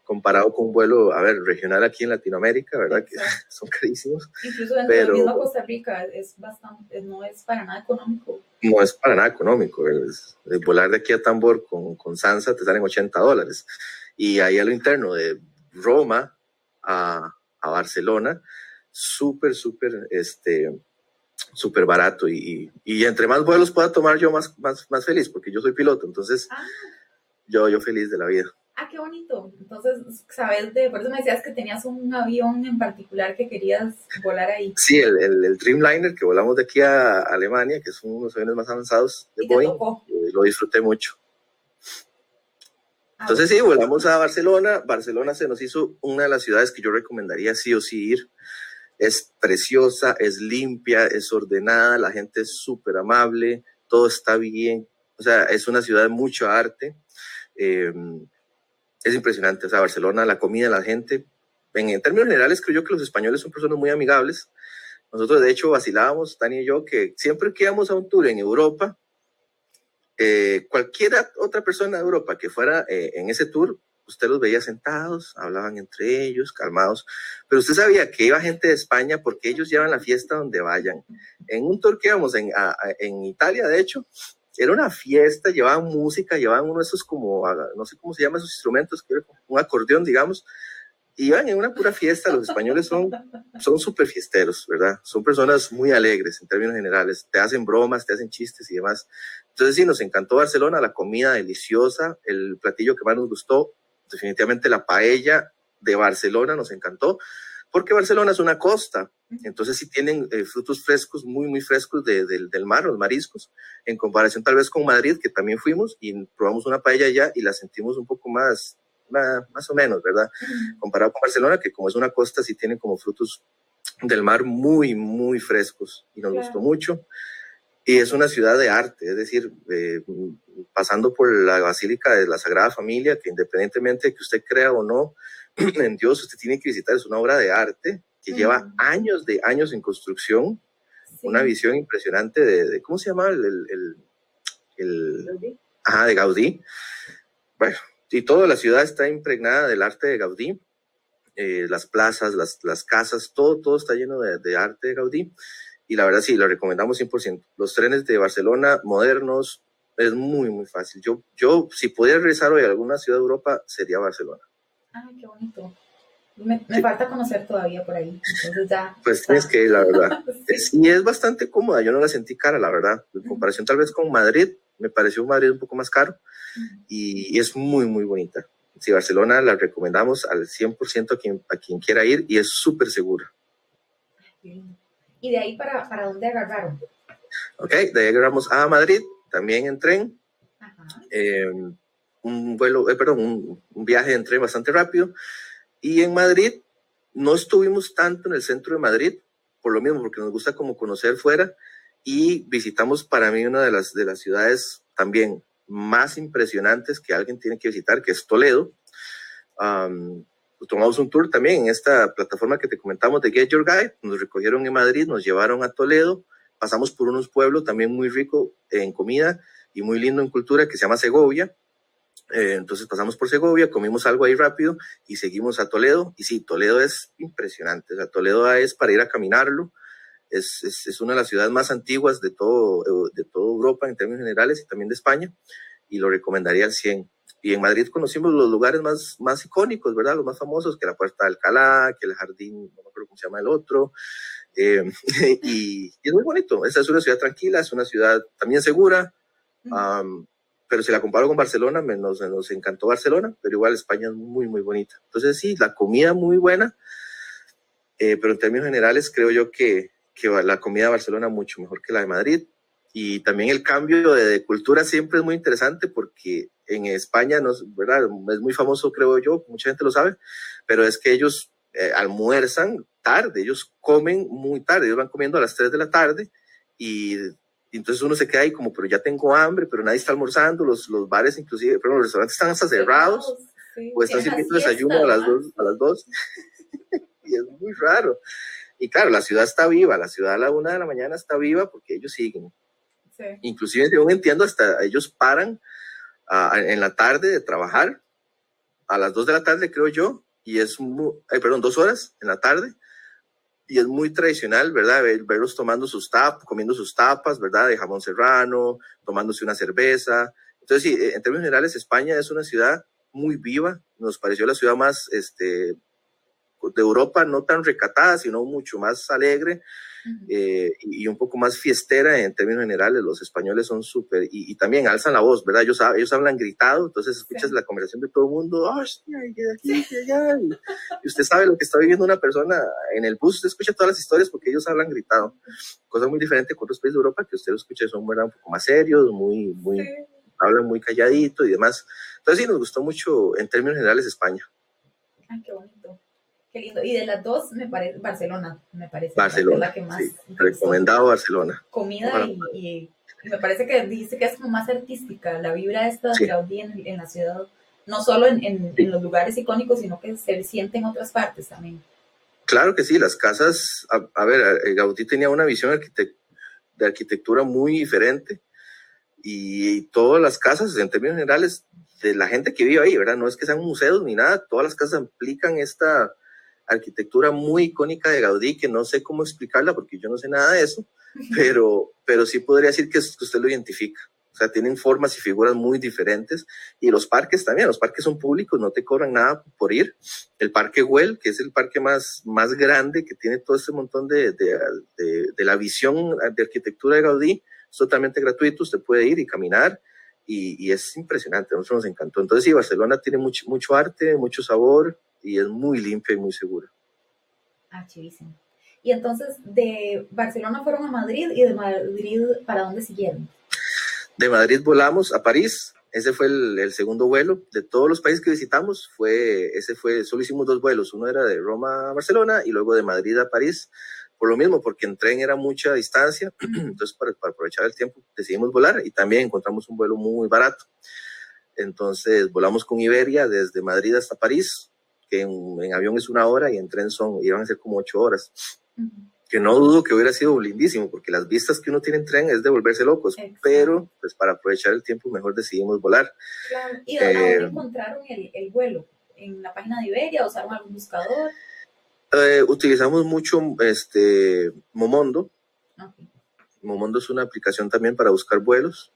comparado con un vuelo, a ver, regional aquí en Latinoamérica, ¿verdad? Que son carísimos. Incluso dentro pero, de Costa Rica es bastante, no es para nada económico. No es para nada económico, es, volar de aquí a Tambor con, con Sansa te salen 80 dólares. Y ahí a lo interno de Roma a, a Barcelona, súper, súper, este, súper barato y, y, entre más vuelos pueda tomar yo más, más, más feliz, porque yo soy piloto, entonces ah. yo, yo feliz de la vida. Ah, qué bonito. Entonces, sabes, de, por eso me decías que tenías un avión en particular que querías volar ahí. Sí, el, el, Dreamliner que volamos de aquí a Alemania, que es uno de los aviones más avanzados de Boeing, eh, lo disfruté mucho. Ah, Entonces sí, volamos a Barcelona. Barcelona se nos hizo una de las ciudades que yo recomendaría sí o sí ir. Es preciosa, es limpia, es ordenada, la gente es súper amable, todo está bien. O sea, es una ciudad de mucho arte. Eh, es impresionante. O sea, Barcelona, la comida, la gente. En, términos generales, creo yo que los españoles son personas muy amigables. Nosotros, de hecho, vacilábamos, Dani y yo, que siempre que íbamos a un tour en Europa, eh, cualquier otra persona de Europa que fuera eh, en ese tour, usted los veía sentados, hablaban entre ellos, calmados, pero usted sabía que iba gente de España porque ellos llevan la fiesta donde vayan. En un tour que íbamos en, en Italia, de hecho, era una fiesta, llevaban música, llevaban uno de esos como, no sé cómo se llaman esos instrumentos, un acordeón, digamos, iban en una pura fiesta, los españoles son son súper fiesteros, ¿verdad? Son personas muy alegres en términos generales, te hacen bromas, te hacen chistes y demás. Entonces sí, nos encantó Barcelona, la comida deliciosa, el platillo que más nos gustó, definitivamente la paella de Barcelona nos encantó porque Barcelona es una costa, entonces sí tienen eh, frutos frescos, muy, muy frescos de, del mar, los mariscos, en comparación tal vez con Madrid, que también fuimos y probamos una paella allá y la sentimos un poco más, más, o menos, ¿verdad? Comparado con Barcelona, que como es una costa, sí tienen como frutos del mar muy, muy frescos y nos gustó mucho. Y es una ciudad de arte, es decir, eh, pasando por la Basílica de la Sagrada Familia, que independientemente de que usted crea o no, en Dios usted tiene que visitar, es una obra de arte que lleva años de años en construcción, una visión impresionante de, ¿cómo se llama? El, el, el, ajá, de Gaudí. Bueno, y toda la ciudad está impregnada del arte de Gaudí, eh, las plazas, las, las, casas, todo, todo está lleno de, de, arte de Gaudí. Y la verdad sí, lo recomendamos 100%. Los trenes de Barcelona modernos, es muy, muy fácil. Yo, yo si pudiera regresar hoy a alguna ciudad de Europa, sería Barcelona. Ay, qué bonito. Me, me falta conocer todavía por ahí. Entonces ya. Pues tienes que ir, la verdad. sí. Y es bastante cómoda. Yo no la sentí cara, la verdad. En comparación tal vez con Madrid, me pareció Madrid un poco más caro. y, es muy, muy bonita. Si Barcelona la recomendamos al 100% a quien, a quien quiera ir y es súper segura. ¿Y de ahí para, para dónde agarraron? Ok, de ahí agarramos a Madrid, también en tren. Eh, un vuelo, eh, perdón, un, un, viaje en tren bastante rápido. Y en Madrid no estuvimos tanto en el centro de Madrid, por lo mismo, porque nos gusta como conocer fuera y visitamos para mí una de las, de las ciudades también más impresionantes que alguien tiene que visitar, que es Toledo. Um, tomamos un tour también en esta plataforma que te comentamos de Get Your Guide, nos recogieron en Madrid, nos llevaron a Toledo, pasamos por unos pueblos también muy ricos en comida y muy lindo en cultura que se llama Segovia, eh, entonces pasamos por Segovia, comimos algo ahí rápido y seguimos a Toledo. Y sí, Toledo es impresionante. O sea, Toledo es para ir a caminarlo. Es, es, es, una de las ciudades más antiguas de todo, de toda Europa en términos generales y también de España. Y lo recomendaría al 100. Y en Madrid conocimos los lugares más, más icónicos, ¿verdad? Los más famosos, que la Puerta de Alcalá, que el Jardín, no me acuerdo cómo se llama el otro. Eh, y, y, es muy bonito. Esta es una ciudad tranquila, es una ciudad también segura. Um, pero si la comparo con Barcelona, me, nos, nos encantó Barcelona, pero igual España es muy, muy bonita. Entonces sí, la comida muy buena, eh, pero en términos generales creo yo que, que la comida de Barcelona es mucho mejor que la de Madrid. Y también el cambio de, de cultura siempre es muy interesante porque en España, no, ¿verdad? es muy famoso, creo yo, mucha gente lo sabe, pero es que ellos eh, almuerzan tarde, ellos comen muy tarde, ellos van comiendo a las 3 de la tarde y y entonces uno se queda ahí como, pero ya tengo hambre, pero nadie está almorzando, los, los bares inclusive, pero los restaurantes están hasta cerrados, sí, o están sirviendo desayuno a las dos, a las dos. y es muy raro. Y claro, la ciudad está viva, la ciudad a la una de la mañana está viva porque ellos siguen. Sí. Inclusive, yo entiendo, hasta ellos paran uh, en la tarde de trabajar, a las dos de la tarde creo yo, y es, muy, eh, perdón, dos horas en la tarde, y es muy tradicional, ¿verdad? verlos tomando sus tapas, comiendo sus tapas, ¿verdad? De jamón serrano, tomándose una cerveza. Entonces, sí, en términos generales, España es una ciudad muy viva, nos pareció la ciudad más este, de Europa, no tan recatada, sino mucho más alegre eh, y, un poco más fiestera en términos generales. Los españoles son súper, y, también alzan la voz, ¿verdad? Ellos, ellos hablan gritado, entonces escuchas la conversación de todo el mundo, ¡hostia! Y, aquí, y, allá. y usted sabe lo que está viviendo una persona en el bus, usted escucha todas las historias porque ellos hablan gritado. Cosa muy diferente con otros países de Europa que usted lo escucha, son ¿verdad? un poco más serios, muy, muy, hablan muy calladito y demás. Entonces sí, nos gustó mucho en términos generales España. Ay, qué bonito. Qué lindo. Y de las dos, me parece, Barcelona, me parece. Barcelona, la que más sí, recomendado Barcelona. Comida y, me parece que dice que es como más artística, la vibra esta de Gaudí en, la ciudad, no solo en, en, los lugares icónicos, sino que se siente en otras partes también. Claro que sí, las casas, a, ver, eh, Gaudí tenía una visión de arquitectura muy diferente y todas las casas, en términos generales, de la gente que vive ahí, ¿verdad? No es que sean museos ni nada, todas las casas implican esta arquitectura muy icónica de Gaudí, que no sé cómo explicarla porque yo no sé nada de eso, pero, pero sí podría decir que, usted lo identifica. O sea, tienen formas y figuras muy diferentes. Y los parques también, los parques son públicos, no te cobran nada por ir. El Parque Güell, que es el parque más, más grande, que tiene todo este montón de, de, de, la visión de arquitectura de Gaudí, es totalmente gratuito, usted puede ir y caminar. Y, y, es impresionante, a nosotros nos encantó. Entonces sí, Barcelona tiene mucho, mucho arte, mucho sabor, y es muy limpia y muy segura. Ah, chivísimo. Y entonces de Barcelona fueron a Madrid y de Madrid para dónde siguieron? De Madrid volamos a París. Ese fue el, segundo vuelo de todos los países que visitamos. Fue ese fue solo hicimos dos vuelos. Uno era de Roma a Barcelona y luego de Madrid a París. Por lo mismo, porque en tren era mucha distancia. Entonces para, para aprovechar el tiempo decidimos volar y también encontramos un vuelo muy barato. Entonces volamos con Iberia desde Madrid hasta París que en, avión es una hora y en tren son, iban a ser como ocho horas. Que no dudo que hubiera sido lindísimo, porque las vistas que uno tiene en tren es de volverse locos, pero pues para aprovechar el tiempo mejor decidimos volar. Claro. ¿Y dónde eh, encontraron el, el, vuelo? ¿En la página de Iberia? ¿Usaron algún buscador? Eh, utilizamos mucho este, Momondo. Momondo es una aplicación también para buscar vuelos.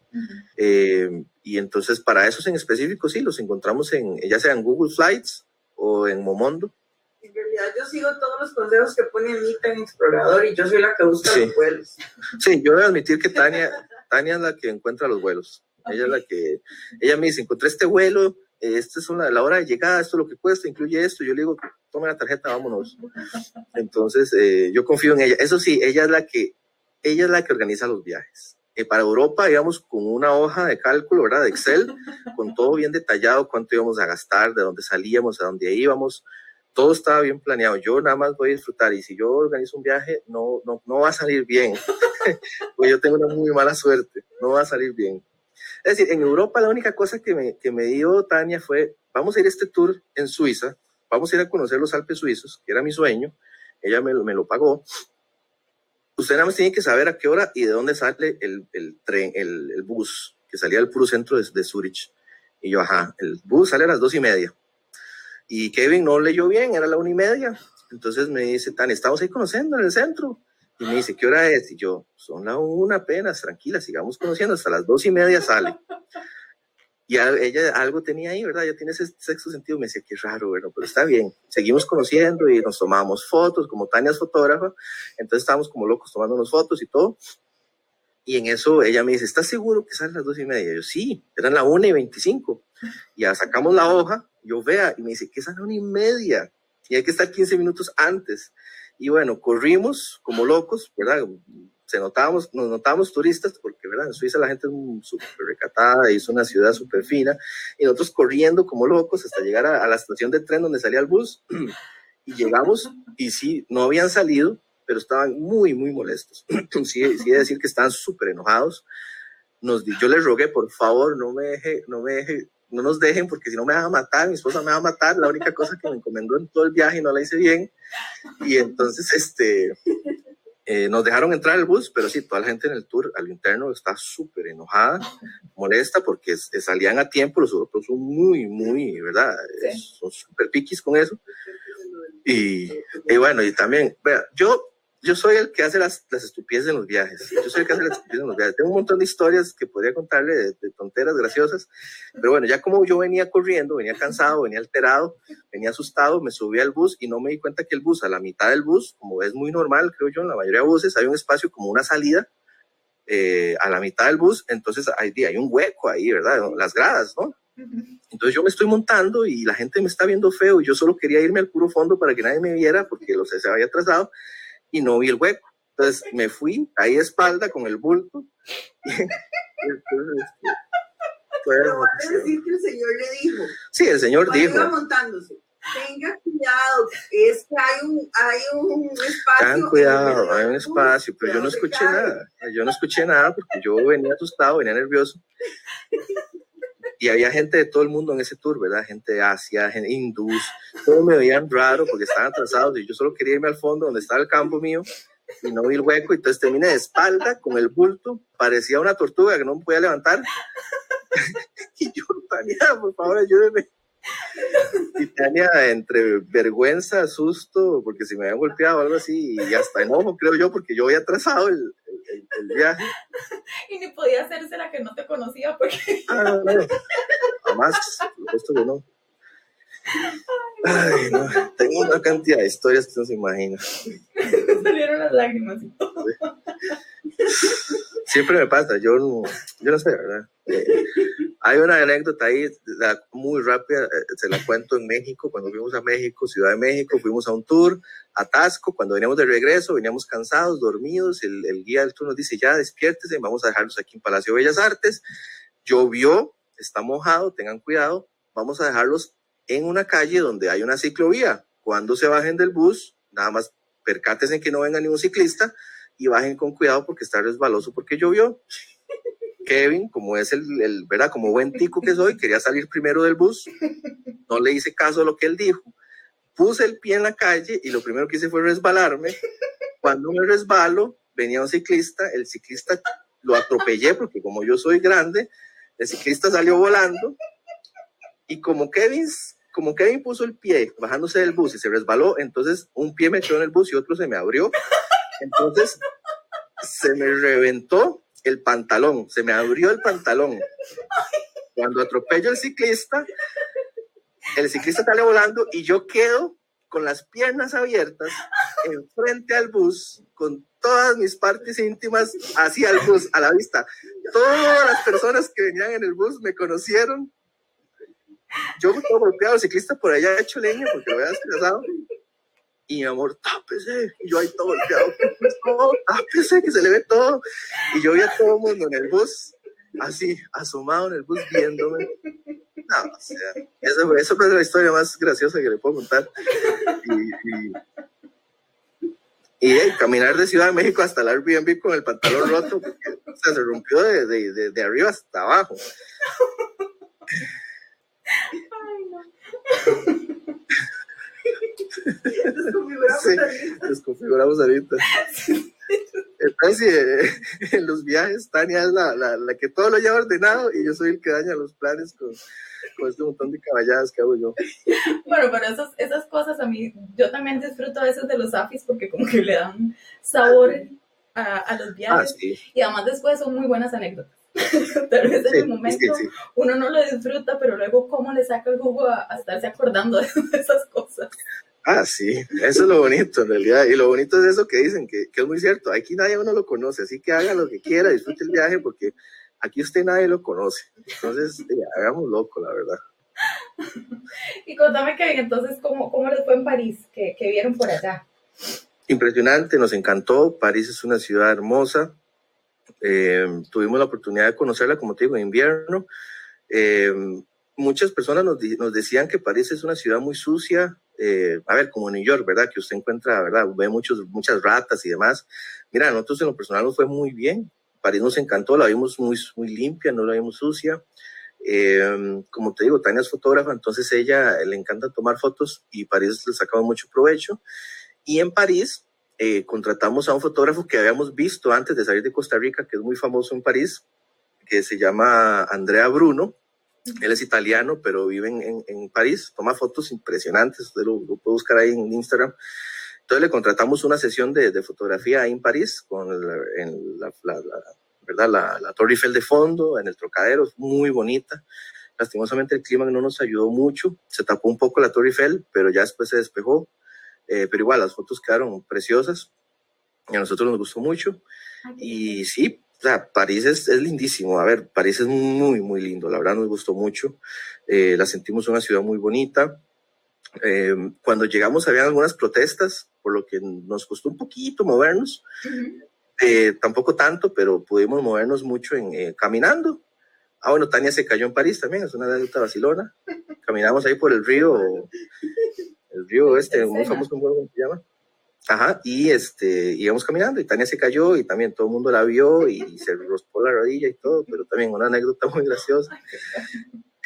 Eh, y entonces para esos en específico sí, los encontramos en, ya sea en Google Flights o en Momondo? En realidad yo sigo todos los consejos que pone Anita en Explorador y yo soy la que busca los vuelos. Sí, yo voy a admitir que Tania, Tania es la que encuentra los vuelos. Ella es la que, ella me dice, encontré este vuelo, esta es la, la, hora de llegada, esto es lo que cuesta, incluye esto. Yo le digo, tome la tarjeta, vámonos. Entonces, eh, yo confío en ella. Eso sí, ella es la que, ella es la que organiza los viajes. Eh, para Europa íbamos con una hoja de cálculo, ¿verdad? De Excel, con todo bien detallado, cuánto íbamos a gastar, de dónde salíamos, a dónde íbamos. Todo estaba bien planeado. Yo nada más voy a disfrutar y si yo organizo un viaje, no, no, no va a salir bien. pues yo tengo una muy mala suerte. No va a salir bien. Es decir, en Europa la única cosa que me, que me dio Tania fue, vamos a ir a este tour en Suiza, vamos a ir a conocer los Alpes suizos, que era mi sueño. Ella me, me lo pagó usted nada más tiene que saber a qué hora y de dónde sale el, el tren, el, el, bus, que salía del puro centro de, de, Zurich. Y yo, ajá, el bus sale a las dos y media. Y Kevin no leyó bien, era la una y media. Entonces me dice, Tan, estamos ahí conociendo en el centro. Y me dice, ¿qué hora es? Y yo, son la una apenas, tranquila, sigamos conociendo, hasta las dos y media sale. Y ella algo tenía ahí, ¿verdad? Ya tiene ese sexto sentido. Me decía, qué raro, bueno, pero está bien. Seguimos conociendo y nos tomamos fotos, como Tania es fotógrafa. Entonces estábamos como locos tomándonos fotos y todo. Y en eso ella me dice, ¿estás seguro que salen las dos y media? yo, sí, eran la una y veinticinco. Ya sacamos la hoja, yo vea, y me dice, ¿qué es una y media? Y hay que estar 15 minutos antes. Y bueno, corrimos como locos, ¿verdad? se notábamos, nos notábamos turistas, porque ¿verdad? en Suiza la gente es súper recatada y es una ciudad súper fina, y nosotros corriendo como locos hasta llegar a, la estación de tren donde salía el bus, y llegamos, y sí, no habían salido, pero estaban muy, muy molestos. sí, sí, decir que estaban súper enojados. Nos, yo les rogué, por favor, no me deje, no me deje, no nos dejen, porque si no me van a matar, mi esposa me va a matar, la única cosa que me encomendó en todo el viaje y no la hice bien. Y entonces, este, eh, nos dejaron entrar al bus, pero sí, toda la gente en el tour al interno está súper enojada, molesta porque salían a tiempo, los europeos son muy, muy, ¿verdad? Son súper piquis con eso. Y, y, bueno, y también, vea, yo, yo soy el que hace las, las estupideces en los viajes. Yo soy el que hace las estupideces en los viajes. Tengo un montón de historias que podría contarle de, tonteras graciosas, pero bueno, ya como yo venía corriendo, venía cansado, venía alterado, venía asustado, me subí al bus y no me di cuenta que el bus, a la mitad del bus, como es muy normal, creo yo, en la mayoría de buses, hay un espacio como una salida eh, a la mitad del bus, entonces hay, hay un hueco ahí, ¿verdad? Las gradas, ¿no? Entonces yo me estoy montando y la gente me está viendo feo y yo solo quería irme al puro fondo para que nadie me viera porque lo sé, se había atrasado y no vi el hueco. Entonces me fui ahí de espalda con el bulto. Entonces, este, decir que el señor le dijo. Sí, el señor dijo. Iba montándose. Tenga cuidado, es que hay un, hay un espacio. Tengan cuidado, hay un espacio, pero yo no escuché nada. Yo no escuché nada porque yo venía asustado, venía nervioso. Y había gente de todo el mundo en ese tour, ¿verdad? Gente de Asia, gente hindús. Todos me veían raro porque estaban atrasados y yo solo quería irme al fondo donde estaba el campo mío y no vi el hueco. Y entonces terminé de espalda con el bulto. Parecía una tortuga que no me podía levantar. y yo, por favor, ayúdeme. Y entre vergüenza, susto, porque si me habían golpeado o algo así, y hasta enojo, creo yo, porque yo había atrasado el, el, viaje. Y ni podía hacerse la que no te conocía, porque. Ah, no, no. Jamás, supuesto que no. Ay, no. Tengo una cantidad de historias que no se imagina. Salieron las lágrimas y todo. Siempre me pasa, yo no, yo no sé, ¿verdad? Eh, hay una anécdota ahí muy rápida, eh, se la cuento en México, cuando fuimos a México, Ciudad de México, fuimos a un tour a Tasco, cuando veníamos de regreso, veníamos cansados, dormidos, el, el guía del tour nos dice, ya despiértese, vamos a dejarlos aquí en Palacio de Bellas Artes, llovió, está mojado, tengan cuidado, vamos a dejarlos en una calle donde hay una ciclovía, cuando se bajen del bus, nada más percátense en que no venga ningún ciclista y bajen con cuidado porque está resbaloso porque llovió. Kevin, como es el, el, ¿verdad? Como buen tico que soy, quería salir primero del bus, no le hice caso a lo que él dijo, puse el pie en la calle y lo primero que hice fue resbalarme. Cuando me resbalo, venía un ciclista, el ciclista lo atropellé porque como yo soy grande, el ciclista salió volando y como Kevin, como Kevin puso el pie bajándose del bus y se resbaló, entonces un pie me quedó en el bus y otro se me abrió. Entonces se me reventó el pantalón, se me abrió el pantalón. Cuando atropello al ciclista, el ciclista sale volando y yo quedo con las piernas abiertas enfrente al bus, con todas mis partes íntimas hacia el bus, a la vista. Todas las personas que venían en el bus me conocieron. Yo todo golpeado, el ciclista por allá hecho leña porque lo había desplazado y mi amor, tápese. Y yo ahí todo golpeado, todo, tápese, que se le ve todo. Y yo vi a todo el mundo en el bus, así, asomado en el bus, viéndome. No, o sea, eso, eso fue la historia más graciosa que le puedo contar. Y, y, caminar de Ciudad de México hasta el Airbnb con el pantalón roto, porque o sea, se rompió de, de, de, de arriba hasta abajo. Ay, no. desconfiguramos ahorita. Entonces, en los viajes, Tania es la, la, la, que todo lo lleva ordenado y yo soy el que daña los planes con, con este montón de caballadas que hago yo. Bueno, pero esas, esas cosas a mí, yo también disfruto a veces de los afis porque como que le dan sabor a, a los viajes ah, y además después son muy buenas anécdotas. Tal vez en el momento uno no lo disfruta, pero luego cómo le saca el jugo a, a estarse acordando de esas cosas. Ah, sí, eso es lo bonito en realidad. Y lo bonito es eso que dicen, que, que, es muy cierto. Aquí nadie uno lo conoce, así que haga lo que quiera, disfrute el viaje, porque aquí usted nadie lo conoce. Entonces, hagamos loco, la verdad. Y contame, Kevin, entonces, ¿cómo, cómo les fue en París? ¿Qué, ¿Qué, vieron por allá? Impresionante, nos encantó. París es una ciudad hermosa. Eh, tuvimos la oportunidad de conocerla, como te digo, en invierno. Eh, muchas personas nos, nos decían que París es una ciudad muy sucia, eh, a ver, como New York, ¿verdad? Que usted encuentra, ¿verdad? Ve muchos, muchas ratas y demás. Mira, nosotros en lo personal nos fue muy bien. París nos encantó, la vimos muy, muy limpia, no la vimos sucia. Eh, como te digo, Tania es fotógrafa, entonces ella le encanta tomar fotos y París le sacaba mucho provecho. Y en París eh, contratamos a un fotógrafo que habíamos visto antes de salir de Costa Rica, que es muy famoso en París, que se llama Andrea Bruno él es italiano, pero vive en, en, París, toma fotos impresionantes, usted lo, lo, puede buscar ahí en Instagram. Entonces le contratamos una sesión de, de fotografía ahí en París, con en la, la, ¿verdad? La, la, Torre Eiffel de fondo, en el Trocadero, muy bonita. Lastimosamente el clima no nos ayudó mucho, se tapó un poco la Torre Eiffel, pero ya después se despejó. Eh, pero igual las fotos quedaron preciosas y a nosotros nos gustó mucho. Y sí, o sea, París es, es, lindísimo. A ver, París es muy, muy lindo. La verdad nos gustó mucho. Eh, la sentimos una ciudad muy bonita. Eh, cuando llegamos había algunas protestas, por lo que nos costó un poquito movernos. eh, tampoco tanto, pero pudimos movernos mucho en, caminando. Ah, bueno, Tania se cayó en París también, es una anécdota vacilona. Caminamos ahí por el río, el río este, muy famoso, ¿cómo se llama? Ajá, y este, íbamos caminando y Tania se cayó y también todo el mundo la vio y se rospó la rodilla y todo, pero también una anécdota muy graciosa.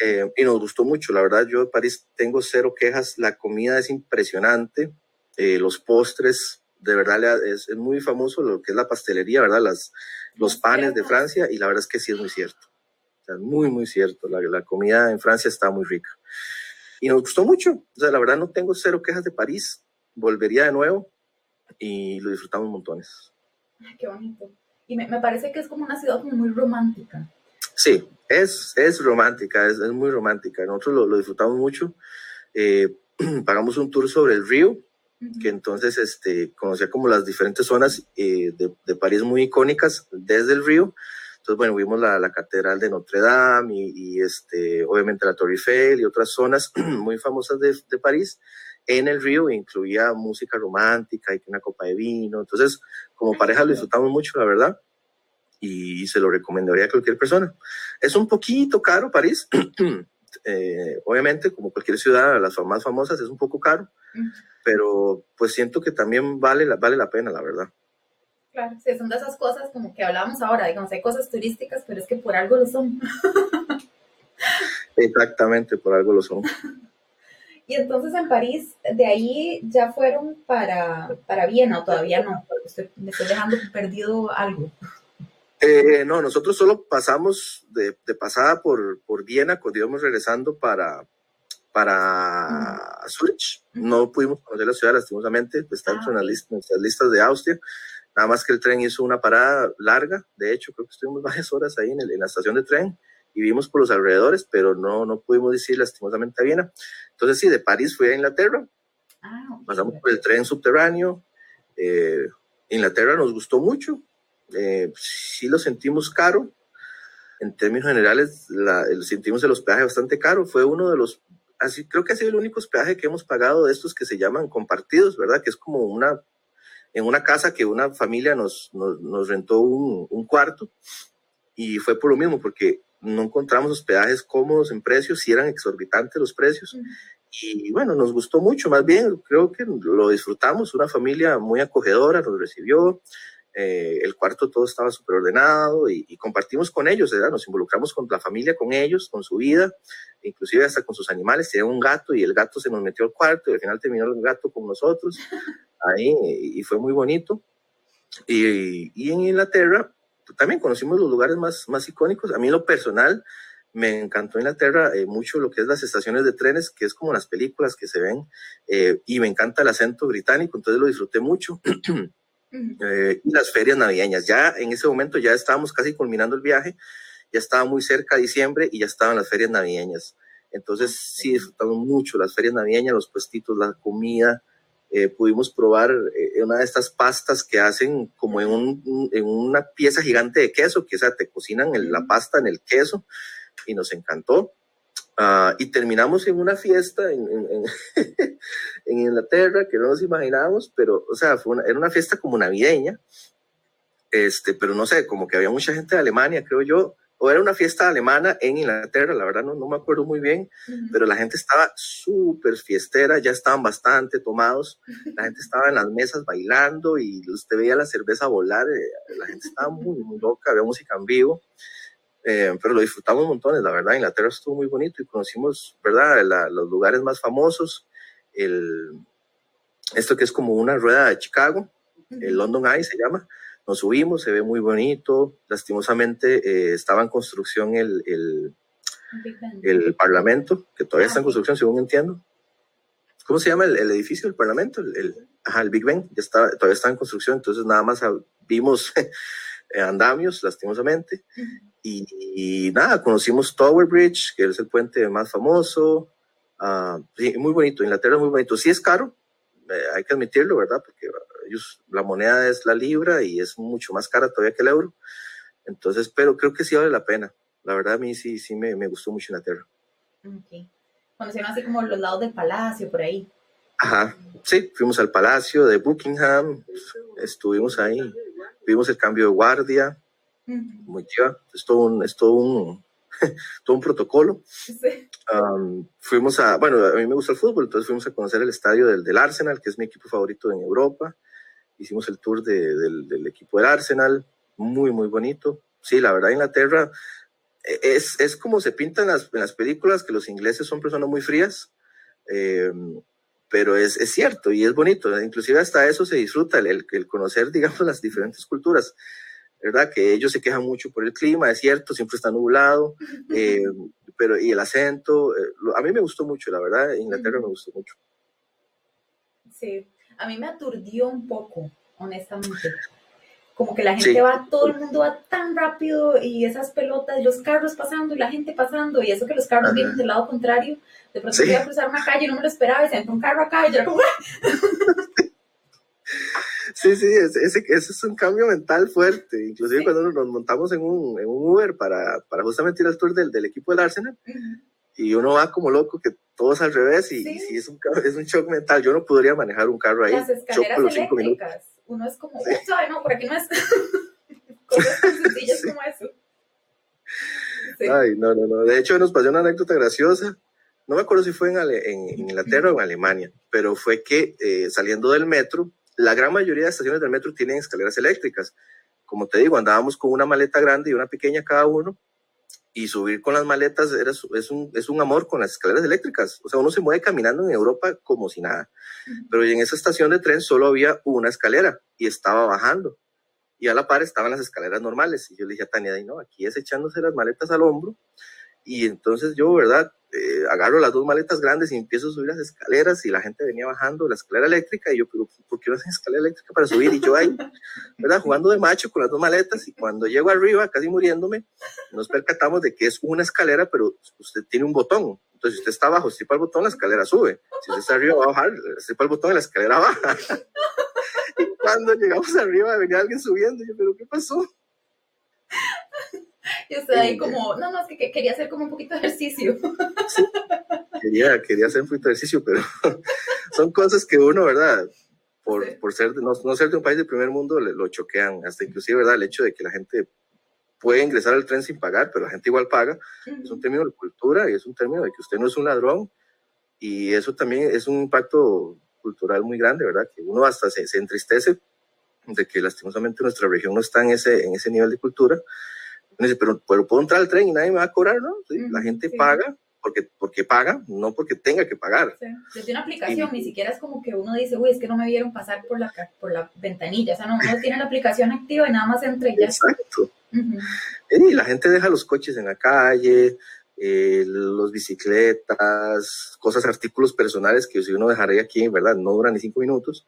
Eh, y nos gustó mucho, la verdad, yo de París tengo cero quejas, la comida es impresionante, eh, los postres, de verdad es, es, muy famoso lo que es la pastelería, ¿verdad? Las, los panes de Francia y la verdad es que sí es muy cierto, o sea, muy, muy cierto, la, la comida en Francia está muy rica. Y nos gustó mucho, o sea, la verdad no tengo cero quejas de París, volvería de nuevo y lo disfrutamos montones. Ay, qué bonito. Y me, me, parece que es como una ciudad muy romántica. Sí, es, es romántica, es, es muy romántica. Nosotros lo, lo disfrutamos mucho. Eh, pagamos un tour sobre el río, uh -huh. que entonces este, conocía como las diferentes zonas eh, de, de, París muy icónicas desde el río. Entonces, bueno, vimos la, la Catedral de Notre Dame y, y, este, obviamente la Torre Eiffel y otras zonas muy famosas de, de París en el río incluía música romántica y una copa de vino. Entonces, como pareja lo disfrutamos mucho, la verdad, y se lo recomendaría a cualquier persona. Es un poquito caro París, eh, obviamente, como cualquier ciudad, las más famosas es un poco caro, pero pues siento que también vale la, vale la pena, la verdad. Claro, sí, son de esas cosas como que hablábamos ahora, digamos, hay cosas turísticas, pero es que por algo lo son. Exactamente, por algo lo son. Y entonces en París, de ahí ya fueron para, para Viena, o todavía no, estoy, me estoy dejando perdido algo. Eh, no, nosotros solo pasamos de, de, pasada por, por Viena cuando íbamos regresando para, para uh -huh. Zurich. No pudimos conocer la ciudad lastimosamente, pues está ah, en nuestras listas de Austria. Nada más que el tren hizo una parada larga, de hecho creo que estuvimos varias horas ahí en, el, en la estación de tren y vimos por los alrededores, pero no, no pudimos decir lastimosamente a Viena. Entonces sí, de París fui a Inglaterra, ah, pasamos por el tren subterráneo, eh, Inglaterra nos gustó mucho, eh, sí lo sentimos caro, en términos generales la, sentimos el hospedaje bastante caro, fue uno de los, así creo que ha sido el único hospedaje que hemos pagado de estos que se llaman compartidos, ¿verdad? Que es como una, en una casa que una familia nos, nos, nos rentó un, un cuarto y fue por lo mismo, porque no encontramos hospedajes cómodos en precios, si eran exorbitantes los precios. Uh -huh. Y bueno, nos gustó mucho, más bien, creo que lo disfrutamos, una familia muy acogedora nos recibió, eh, el cuarto todo estaba súper ordenado y, y, compartimos con ellos, ¿verdad? nos involucramos con la familia, con ellos, con su vida, inclusive hasta con sus animales, tenían un gato y el gato se nos metió al cuarto y al final terminó el gato con nosotros, ahí, y fue muy bonito. Y, y en Inglaterra, también conocimos los lugares más, más icónicos. A mí en lo personal me encantó Inglaterra eh, mucho lo que es las estaciones de trenes, que es como las películas que se ven, eh, y me encanta el acento británico, entonces lo disfruté mucho. eh, y las ferias navideñas, ya en ese momento ya estábamos casi culminando el viaje, ya estaba muy cerca de diciembre y ya estaban las ferias navideñas. Entonces sí disfrutamos mucho las ferias navideñas, los puestitos, la comida, eh, pudimos probar eh, una de estas pastas que hacen como en, un, en, una pieza gigante de queso, que o sea, te cocinan la pasta en el queso y nos encantó. Uh, y terminamos en una fiesta en, en, en, Inglaterra que no nos imaginábamos, pero, o sea, fue una, era una fiesta como navideña, este, pero no sé, como que había mucha gente de Alemania, creo yo, o era una fiesta alemana en Inglaterra, la verdad no, no me acuerdo muy bien, uh -huh. pero la gente estaba súper fiestera, ya estaban bastante tomados, la gente estaba en las mesas bailando y usted veía la cerveza volar, eh, la gente estaba muy, muy loca, había música en vivo, eh, pero lo disfrutamos montones, la verdad, Inglaterra estuvo muy bonito y conocimos, ¿verdad?, la, los lugares más famosos, el, esto que es como una rueda de Chicago, uh -huh. el London Eye se llama, nos subimos, se ve muy bonito. Lastimosamente eh, estaba en construcción el, el, el, Parlamento, que todavía está en construcción, según entiendo. ¿cómo se llama el, edificio del Parlamento? El, ajá, el Big Ben, ya está, todavía está en construcción, entonces nada más vimos andamios, lastimosamente. Y, nada, conocimos Tower Bridge, que es el puente más famoso. Uh, sí, muy bonito, Inglaterra es muy bonito. Sí es caro, eh, hay que admitirlo, ¿verdad? Porque ellos, la moneda es la libra y es mucho más cara todavía que el euro. Entonces, pero creo que sí vale la pena. La verdad, a mí sí, sí me, me gustó mucho Inglaterra. Ok. Conocieron así como los lados del palacio, por ahí. Ajá, sí, fuimos al palacio de Buckingham, estuvimos ahí, vimos el cambio de guardia, muy chiva, es todo un, es todo un, todo un protocolo. fuimos a, bueno, a mí me gusta el fútbol, entonces fuimos a conocer el estadio del, del Arsenal, que es mi equipo favorito en Europa. Hicimos el tour de, del, del, equipo del Arsenal, muy, muy bonito. Sí, la verdad, Inglaterra e, es, es como se pintan las, en las películas, que los ingleses son personas muy frías. Eh, pero es, es, cierto y es bonito, inclusive hasta eso se disfruta, el, el, conocer, digamos, las diferentes culturas. ¿Verdad? Que ellos se quejan mucho por el clima, es cierto, siempre está nublado, eh, pero y el acento, eh, a mí me gustó mucho, la verdad, Inglaterra me gustó mucho. Sí, a mí me aturdió un poco, honestamente. Como que la gente va, todo el mundo va tan rápido y esas pelotas, los carros pasando y la gente pasando, y eso que los carros vienen del lado contrario, de pronto iba a cruzar una calle y no me lo esperaba y se entró un carro acá y yo era como... Sí, sí, ese, ese, es un cambio mental fuerte. Inclusive cuando nos montamos en un, en un Uber para, para, justamente ir al tour del, del equipo del Arsenal, y uno va como loco, que todo es al revés, y sí, es, un, es un shock mental. Yo no podría manejar un carro ahí. Las escaleras eléctricas. Uno es como, sí. no, por aquí no es. Cosas tan sencillas como eso. Ay, no, no, no. De hecho, nos pasó una anécdota graciosa. No me acuerdo si fue en, en Inglaterra o en Alemania, pero fue que eh, saliendo del metro, la gran mayoría de estaciones del metro tienen escaleras eléctricas. Como te digo, andábamos con una maleta grande y una pequeña cada uno, y subir con las maletas era, es, un, es un amor con las escaleras eléctricas. O sea, uno se mueve caminando en Europa como si nada. Pero en esa estación de tren solo había una escalera y estaba bajando. Y a la par estaban las escaleras normales. Y yo le dije a Tania, no, aquí es echándose las maletas al hombro. Y entonces yo, ¿verdad? Eh, agarro las dos maletas grandes y empiezo a subir las escaleras y la gente venía bajando la escalera eléctrica y yo, pero ¿por qué no hacen escalera eléctrica para subir? Y yo ahí, ¿verdad? Jugando de macho con las dos maletas y cuando llego arriba, casi muriéndome, nos percatamos de que es una escalera, pero usted tiene un botón. Entonces, si usted está abajo, para el botón, la escalera sube. Si usted está arriba, va a bajar, para el botón, la escalera baja. y cuando llegamos arriba, venía alguien subiendo. Y yo, ¿pero qué pasó? Y usted ahí como, no, no, es que quería hacer como un poquito de ejercicio. quería, quería hacer un poquito de ejercicio, pero son cosas que uno, ¿verdad? Por, por ser, no, no, ser de un país del primer mundo, lo choquean. Hasta inclusive, ¿verdad? El hecho de que la gente puede ingresar al tren sin pagar, pero la gente igual paga. Es un término de cultura y es un término de que usted no es un ladrón. Y eso también es un impacto cultural muy grande, ¿verdad? Que uno hasta se, se entristece de que lastimosamente nuestra región no está en ese, en ese nivel de cultura dice, pero, pero, puedo entrar al tren y nadie me va a cobrar, ¿no? ¿Sí? la gente paga porque, porque paga, no porque tenga que pagar. Sí. Desde una aplicación, ni siquiera es como que uno dice, uy, es que no me vieron pasar por la, por la ventanilla. O sea, no, uno tiene la aplicación activa y nada más entra y ya. Exacto. Y la gente deja los coches en la calle, eh, los bicicletas, cosas, artículos personales que si uno dejaría aquí, ¿verdad? No duran ni cinco minutos.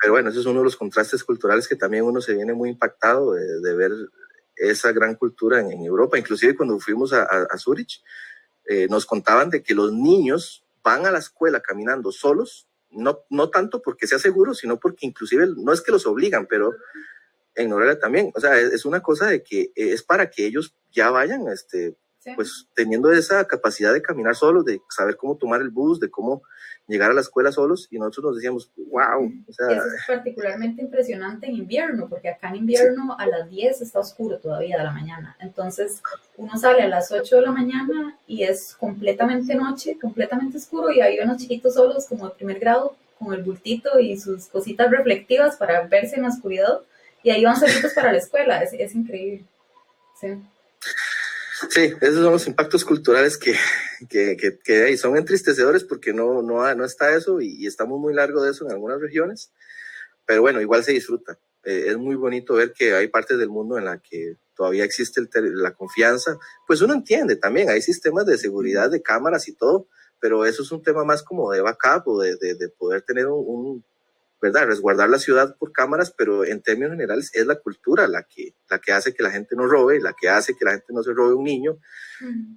Pero bueno, ese es uno de los contrastes culturales que también uno se viene muy impactado de, de ver esa gran cultura en, Europa. Inclusive cuando fuimos a, Zurich, eh, nos contaban de que los niños van a la escuela caminando solos, no, no tanto porque sea seguro, sino porque inclusive no es que los obligan, pero en Noruega también. O sea, es, una cosa de que es para que ellos ya vayan, este, pues teniendo esa capacidad de caminar solos, de saber cómo tomar el bus, de cómo llegar a la escuela solos y nosotros nos decíamos, wow. O sea, Eso es particularmente impresionante en invierno, porque acá en invierno a las 10 está oscuro todavía de la mañana. Entonces uno sale a las 8 de la mañana y es completamente noche, completamente oscuro y hay unos chiquitos solos como de primer grado con el bultito y sus cositas reflectivas para verse en la oscuridad y ahí van solitos para la escuela. Es, es increíble. Sí. Sí, esos son los impactos culturales que, que, que, son entristecedores porque no, no, no está eso y, estamos muy largo de eso en algunas regiones, pero bueno, igual se disfruta. Eh, es muy bonito ver que hay partes del mundo en la que todavía existe la confianza, pues uno entiende también, hay sistemas de seguridad de cámaras y todo, pero eso es un tema más como de backup o de, de, poder tener un, ¿verdad? Resguardar la ciudad por cámaras, pero en términos generales es la cultura la que, la que hace que la gente no robe, la que hace que la gente no se robe un niño.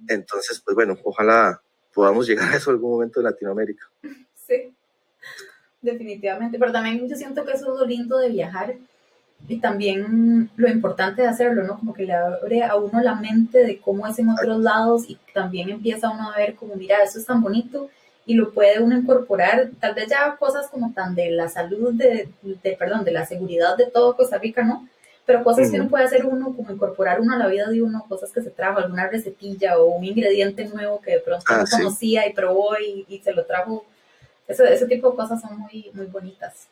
Entonces, pues bueno, ojalá podamos llegar a eso algún momento en Latinoamérica. Sí, definitivamente, pero también yo siento que eso es lo lindo de viajar y también lo importante de hacerlo, ¿no? Como que le abre a uno la mente de cómo es en otros lados y también empieza uno a ver como, mira, eso es tan bonito y lo puede uno incorporar, tal vez ya cosas como tan de la salud, de, perdón, de la seguridad de todo Costa Rica, ¿no? Pero cosas que uno puede hacer uno, como incorporar uno a la vida de uno, cosas que se trajo, alguna recetilla o un ingrediente nuevo que de pronto ah, no conocía y probó y, se lo trajo. Ese, ese tipo de cosas son muy, muy bonitas.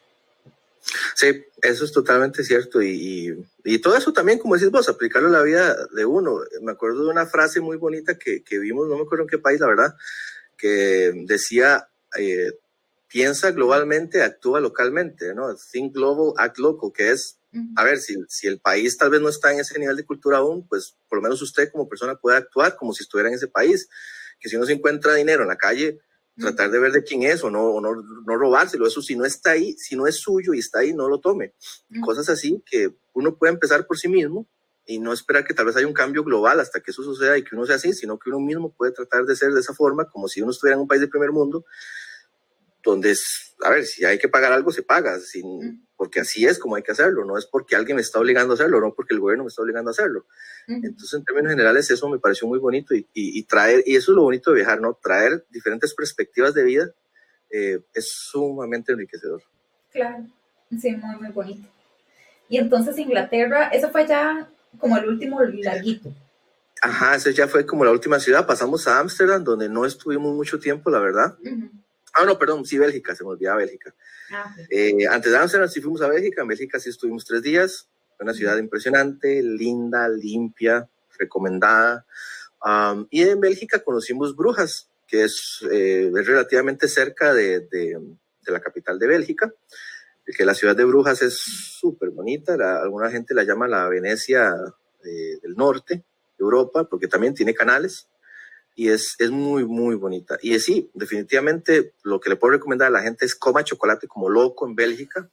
Sí, eso es totalmente cierto. Y, y, todo eso también, como decís vos, aplicarlo a la vida de uno. Me acuerdo de una frase muy bonita que, que vimos, no me acuerdo en qué país, la verdad, que decía, eh, piensa globalmente, actúa localmente, ¿no? Think global, act local, que es, a ver, si, si el país tal vez no está en ese nivel de cultura aún, pues por lo menos usted como persona puede actuar como si estuviera en ese país. Que si uno se encuentra dinero en la calle, tratar de ver de quién es o no, o no, no robárselo. Eso si no está ahí, si no es suyo y está ahí, no lo tome. Cosas así que uno puede empezar por sí mismo y no esperar que tal vez haya un cambio global hasta que eso suceda y que uno sea así, sino que uno mismo puede tratar de ser de esa forma, como si uno estuviera en un país de primer mundo, donde, es, a ver, si hay que pagar algo, se paga, sin, porque así es como hay que hacerlo, no es porque alguien me está obligando a hacerlo, no porque el gobierno me está obligando a hacerlo. Entonces, en términos generales, eso me pareció muy bonito y, y, traer, y eso es lo bonito de viajar, ¿no? Traer diferentes perspectivas de vida eh, es sumamente enriquecedor. Claro, sí, muy, muy bonito. Y entonces Inglaterra, eso fue ya como el último larguito. Ajá, ese ya fue como la última ciudad. Pasamos a Ámsterdam, donde no estuvimos mucho tiempo, la verdad. Ah, no, perdón, sí, Bélgica, se me olvidaba Bélgica. Ah, eh, antes de Ámsterdam sí fuimos a Bélgica, en Bélgica sí estuvimos tres días. Una ciudad impresionante, linda, limpia, recomendada. y en Bélgica conocimos Brujas, que es, eh, relativamente cerca de, de, la capital de Bélgica que la ciudad de Brujas es súper bonita, alguna gente la llama la Venecia eh, del norte Europa, porque también tiene canales y es, es muy, muy bonita. Y es, sí, definitivamente lo que le puedo recomendar a la gente es coma chocolate como loco en Bélgica.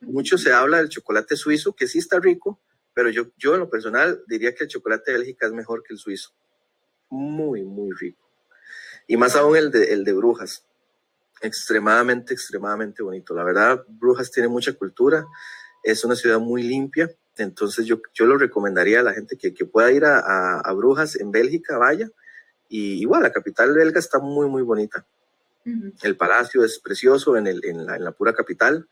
Mucho se habla del chocolate suizo, que sí está rico, pero yo, yo en lo personal diría que el chocolate de Bélgica es mejor que el suizo. Muy, muy rico. Y más aún el de, el de Brujas extremadamente, extremadamente bonito. La verdad, Brujas tiene mucha cultura, es una ciudad muy limpia, entonces yo, yo lo recomendaría a la gente que, que pueda ir a, a, Brujas en Bélgica, vaya. Y igual, la capital belga está muy, muy bonita. El palacio es precioso en, el, en, la, en la pura capital.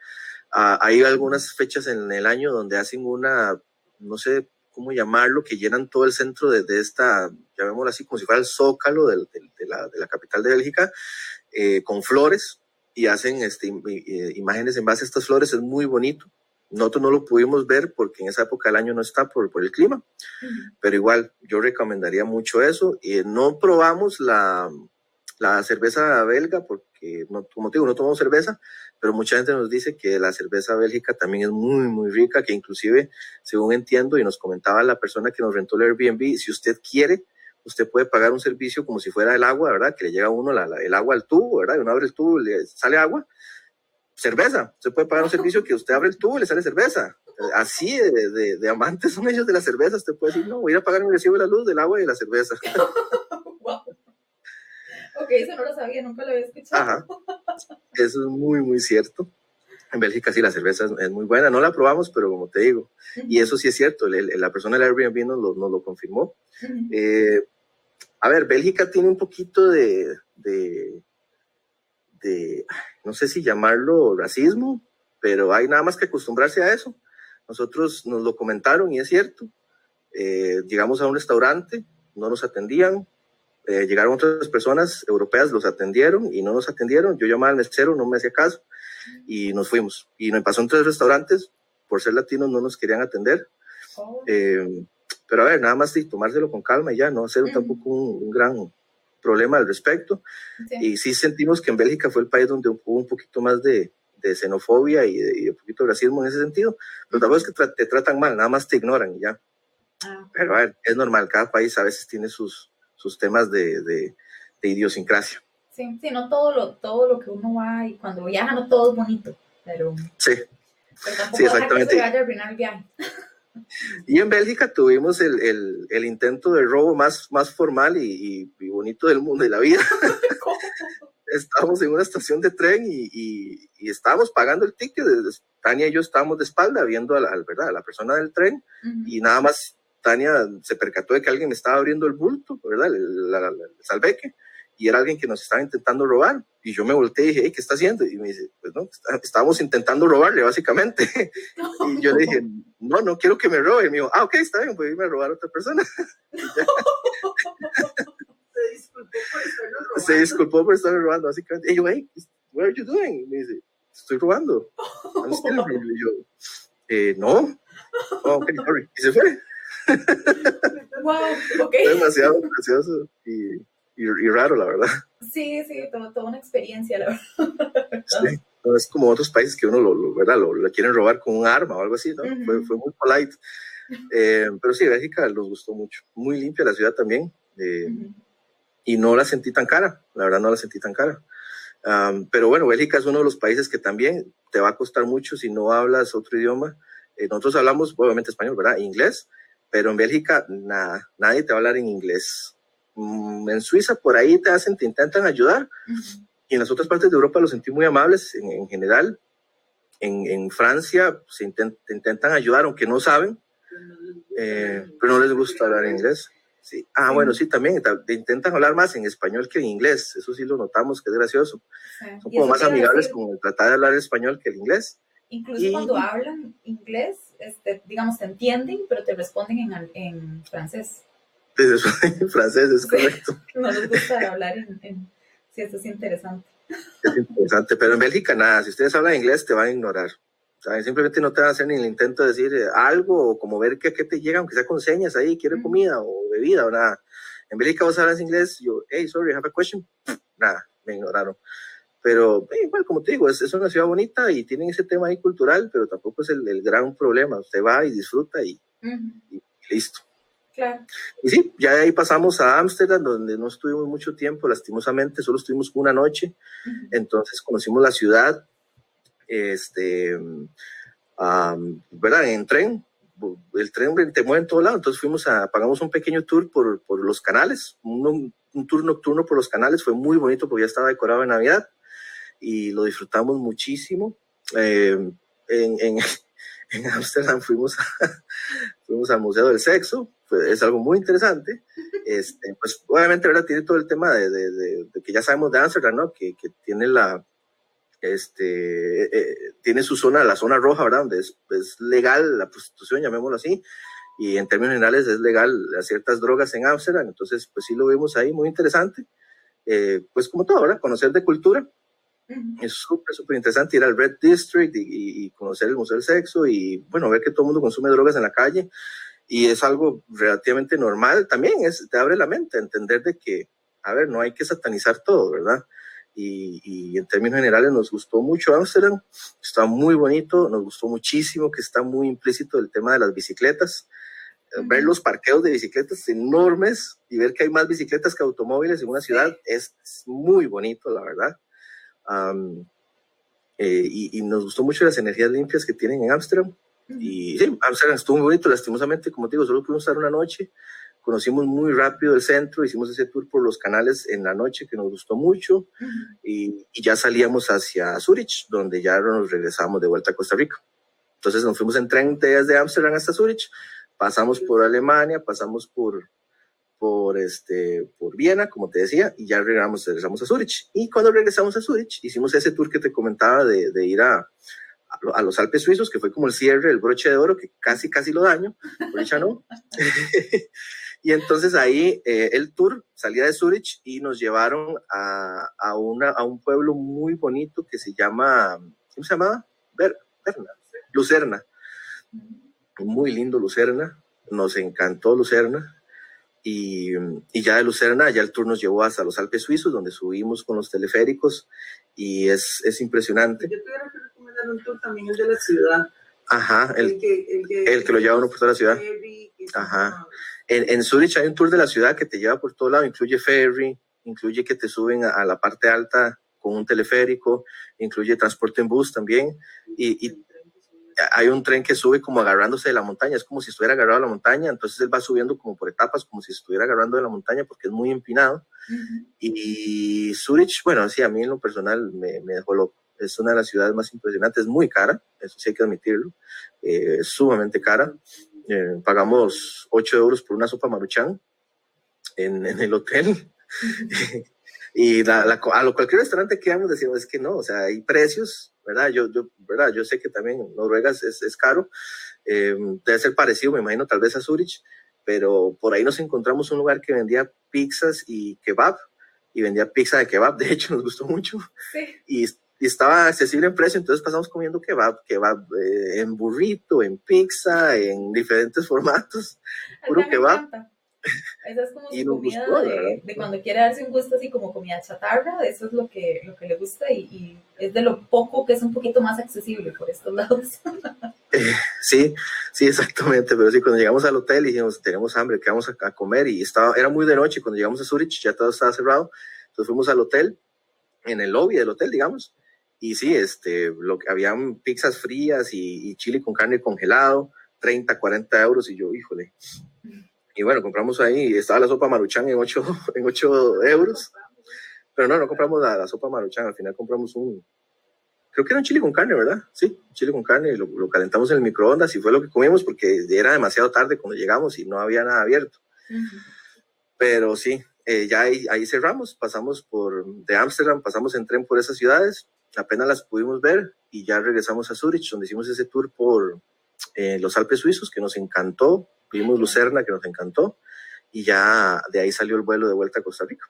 Ah, hay algunas fechas en el año donde hacen una, no sé cómo llamarlo, que llenan todo el centro de, de esta, llamémoslo así, como si fuera el zócalo de, de, la, de la capital de Bélgica, eh, con flores y hacen este, eh, imágenes en base a estas flores, es muy bonito. Nosotros no lo pudimos ver porque en esa época del año no está por, por el clima, pero igual yo recomendaría mucho eso. Y no probamos la, la cerveza belga porque, no, como te digo, no tomamos cerveza, pero mucha gente nos dice que la cerveza bélgica también es muy, muy rica, que inclusive, según entiendo y nos comentaba la persona que nos rentó el Airbnb, si usted quiere, usted puede pagar un servicio como si fuera el agua, ¿verdad? Que le llega a uno el agua al tubo, ¿verdad? Y uno abre el tubo y le sale agua. Cerveza. Usted puede pagar un servicio que usted abre el tubo y le sale cerveza. Así de, de, amantes son ellos de la cerveza. Usted puede decir, no, voy a ir a pagar mi recibo de la luz, del agua y de la cerveza. wow. Ok, eso no lo sabía, nunca lo había escuchado. Ajá. Eso es muy, muy cierto. En Bélgica sí la cerveza es, muy buena, no la probamos, pero como te digo, y eso sí es cierto, la persona del Airbnb nos lo, nos lo confirmó. eh, a ver, Bélgica tiene un poquito de, de, no sé si llamarlo racismo, pero hay nada más que acostumbrarse a eso. Nosotros nos lo comentaron y es cierto. Eh, llegamos a un restaurante, no nos atendían, eh, llegaron otras personas europeas, los atendieron y no nos atendieron. Yo llamaba al mesero, no me hacía caso y nos fuimos. Y nos pasó en tres restaurantes, por ser latinos no nos querían atender. Oh. Eh, pero a ver, nada más tomárselo con calma y ya, no hacer tampoco un, gran problema al respecto. Y sí sentimos que en Bélgica fue el país donde hubo un poquito más de, xenofobia y, de, un poquito de racismo en ese sentido, pero tampoco es que te tratan mal, nada más te ignoran y ya. Ah. Pero a ver, es normal, cada país a veces tiene sus, sus temas de, de, idiosincrasia. Sí, sí, no todo lo, todo lo que uno va y cuando viaja no todo es bonito, pero... Sí, pero sí exactamente. Que se vaya a arruinar el viaje. Y en Bélgica tuvimos el, el, el, intento de robo más, más formal y, y, bonito del mundo y la vida. estábamos en una estación de tren y, y, y, estábamos pagando el ticket. Tania y yo estábamos de espalda viendo a la, ¿verdad? a la persona del tren uh -huh. y nada más Tania se percató de que alguien me estaba abriendo el bulto, ¿verdad? El, la, la, el salveque y era alguien que nos estaba intentando robar. Y yo me volteé y dije, hey, ¿qué está haciendo? Y me dice, pues no, estábamos intentando robarle, básicamente. No. Y yo le dije, no, no quiero que me robe. Y me dijo, ah, ok, está bien, voy a irme a robar a otra persona. Se disculpó por estarlo robando. Se disculpó por estarlo robando, básicamente. Y yo, hey, what are you doing? Y me dice, estoy robando. Y yo, eh, no. Oh, ok, sorry. Y se fue. wow, ok. Fue demasiado gracioso y, y, y, raro, la verdad. Sí, sí, toda, toda una experiencia, la verdad. Sí, no, es como otros países que uno lo, lo ¿verdad? Lo, lo, quieren robar con un arma o algo así, ¿no? Uh -huh. fue, fue, muy polite. Eh, pero sí, Bélgica nos gustó mucho. Muy limpia la ciudad también. Eh, uh -huh. Y no la sentí tan cara, la verdad no la sentí tan cara. Um, pero bueno, Bélgica es uno de los países que también te va a costar mucho si no hablas otro idioma. Eh, nosotros hablamos, obviamente, español, ¿verdad? Inglés, pero en Bélgica nada, nadie te va a hablar en inglés. Mm, en Suiza por ahí te hacen, te intentan ayudar. Uh -huh. Y en las otras partes de Europa los sentí muy amables en, en general. En, en, Francia se intent, te intentan ayudar, aunque no saben, eh, pero no les gusta hablar inglés. Sí. Ah, sí. bueno, sí, también te intentan hablar más en español que en inglés. Eso sí lo notamos, que es gracioso. Sí. Son como más amigables con tratar de hablar español que el inglés. Incluso y, cuando hablan inglés, este, digamos, te entienden, pero te responden en, en francés. En francés, es correcto. No les gusta hablar en, en... Sí, eso es interesante. Es interesante, pero en Bélgica nada, si ustedes hablan inglés te van a ignorar. Simplemente no te van a hacer ni el intento de decir eh, algo o como ver qué, qué te llega, aunque sea con señas ahí, quiere comida o bebida o nada. En Bélgica vos hablas inglés, yo, hey, sorry, have a question. Nada, me ignoraron. Pero eh, igual, como te digo, es, es, una ciudad bonita y tienen ese tema ahí cultural, pero tampoco es el, el gran problema. Usted va y disfruta y listo. Claro. Y sí, ya de ahí pasamos a Ámsterdam, donde no estuvimos mucho tiempo, lastimosamente, solo estuvimos una noche. Uh -huh. Entonces conocimos la ciudad, este, um, ¿verdad? En tren. El tren te mueve en todo lado. Entonces fuimos a, pagamos un pequeño tour por, por los canales, un, un tour nocturno por los canales. Fue muy bonito porque ya estaba decorado en Navidad y lo disfrutamos muchísimo. Eh, en, en, en Ámsterdam fuimos, fuimos al Museo del Sexo, pues, es algo muy interesante. Este, pues obviamente ahora tiene todo el tema de, de, de, de, que ya sabemos de Ámsterdam, ¿no? Que, que tiene la, este, eh, tiene su zona, la zona roja, ¿verdad? Donde es, es, legal la prostitución, llamémoslo así, y en términos generales es legal ciertas drogas en Ámsterdam, entonces pues sí lo vimos ahí, muy interesante. Eh, pues como todo, ¿verdad? Conocer de cultura, es súper, súper interesante ir al Red District y, y, conocer el Museo del Sexo y, bueno, ver que todo el mundo consume drogas en la calle. Y es algo relativamente normal. También es, te abre la mente a entender de que, a ver, no hay que satanizar todo, ¿verdad? Y, y en términos generales nos gustó mucho Amsterdam. Está muy bonito. Nos gustó muchísimo que está muy implícito el tema de las bicicletas. -huh. Ver los parqueos de bicicletas enormes y ver que hay más bicicletas que automóviles en una ciudad es muy bonito, la verdad. Um, eh, y, y, nos gustó mucho las energías limpias que tienen en Ámsterdam. Y sí, Ámsterdam estuvo muy bonito, lastimosamente, como te digo, solo pudimos estar una noche. Conocimos muy rápido el centro, hicimos ese tour por los canales en la noche que nos gustó mucho. Uh -huh. y, y, ya salíamos hacia Zurich, donde ya nos regresamos de vuelta a Costa Rica. Entonces nos fuimos en tren desde Ámsterdam hasta Zurich, pasamos por Alemania, pasamos por, por, este, por Viena, como te decía, y ya regresamos, regresamos a Zurich. Y cuando regresamos a Zurich, hicimos ese tour que te comentaba de, de ir a, a, los Alpes suizos, que fue como el cierre, el broche de oro, que casi, casi lo daño, por hecho no. y entonces ahí eh, el tour salía de Zurich y nos llevaron a, a, una, a un pueblo muy bonito que se llama, ¿cómo se llamaba? Ver, Berna, Lucerna. Muy lindo Lucerna, nos encantó Lucerna y, y, ya de Lucerna, ya el tour nos llevó hasta los Alpes suizos, donde subimos con los teleféricos y es, es impresionante. Yo tuviera un tour también el de la ciudad. Ajá, el, el, que, el, que, el que, lo lleva uno por toda la ciudad. Ferry, Ajá. En, en Zurich hay un tour de la ciudad que te lleva por todo lado, incluye ferry, incluye que te suben a, la parte alta con un teleférico, incluye transporte en bus también, y, y, hay un tren que sube como agarrándose de la montaña, es como si estuviera agarrado a la montaña, entonces él va subiendo como por etapas, como si estuviera agarrando de la montaña porque es muy empinado. Y Zurich, bueno, sí, a mí en lo personal me, me dejó loco es una de las ciudades más impresionantes, es muy cara, eso sí hay que admitirlo, eh, es sumamente cara. Eh, pagamos 8 euros por una sopa maruchan en, en el hotel. y la, a lo cualquier restaurante que vamos decimos es que no, o sea, hay precios, ¿verdad? Yo, yo, ¿verdad? yo sé que también Noruega es, es caro, eh, debe ser parecido, me imagino, tal vez a Zurich, pero por ahí nos encontramos un lugar que vendía pizzas y kebab, y vendía pizza de kebab, de hecho nos gustó mucho. Sí. Y y estaba accesible en precio, entonces pasamos comiendo kebab, kebab eh, en burrito, en pizza, en diferentes formatos, puro kebab. Esa es como su comida de, cuando quiere darse un gusto así como comida chatarra, eso es lo que, lo que le gusta y, es de lo poco que es un poquito más accesible por estos lados. Eh, sí, sí, exactamente, pero sí, cuando llegamos al hotel y dijimos, tenemos hambre, ¿qué vamos a, comer? Y estaba, era muy de noche, cuando llegamos a Zurich ya todo estaba cerrado, entonces fuimos al hotel, en el lobby del hotel, digamos, y sí, este, lo que habían pizzas frías y, chile con carne congelado, 30, 40 euros, y yo, híjole. Y bueno, compramos ahí, estaba la sopa maruchan en 8, en 8 euros. Pero no, no compramos la, sopa maruchan, al final compramos un, creo que era un chile con carne, ¿verdad? Sí, chile con carne, lo, lo, calentamos en el microondas y fue lo que comimos porque era demasiado tarde cuando llegamos y no había nada abierto. Pero sí, eh, ya ahí, ahí, cerramos, pasamos por de Ámsterdam, pasamos en tren por esas ciudades apenas las pudimos ver y ya regresamos a Zurich, donde hicimos ese tour por eh, los Alpes suizos, que nos encantó, vimos Lucerna, que nos encantó, y ya de ahí salió el vuelo de vuelta a Costa Rica.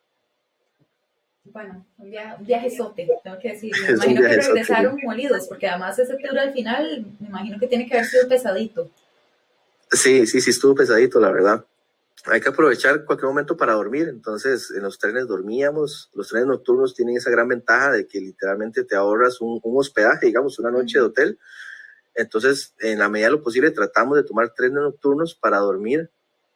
Bueno, un viaje, sote, tengo que decir. Me imagino que regresaron molidos, porque además ese tour al final, me imagino que tiene que haber sido pesadito. Sí, sí, sí, estuvo pesadito, la verdad hay que aprovechar cualquier momento para dormir. Entonces, en los trenes dormíamos. Los trenes nocturnos tienen esa gran ventaja de que literalmente te ahorras un, hospedaje, digamos, una noche de hotel. Entonces, en la medida de lo posible, tratamos de tomar trenes nocturnos para dormir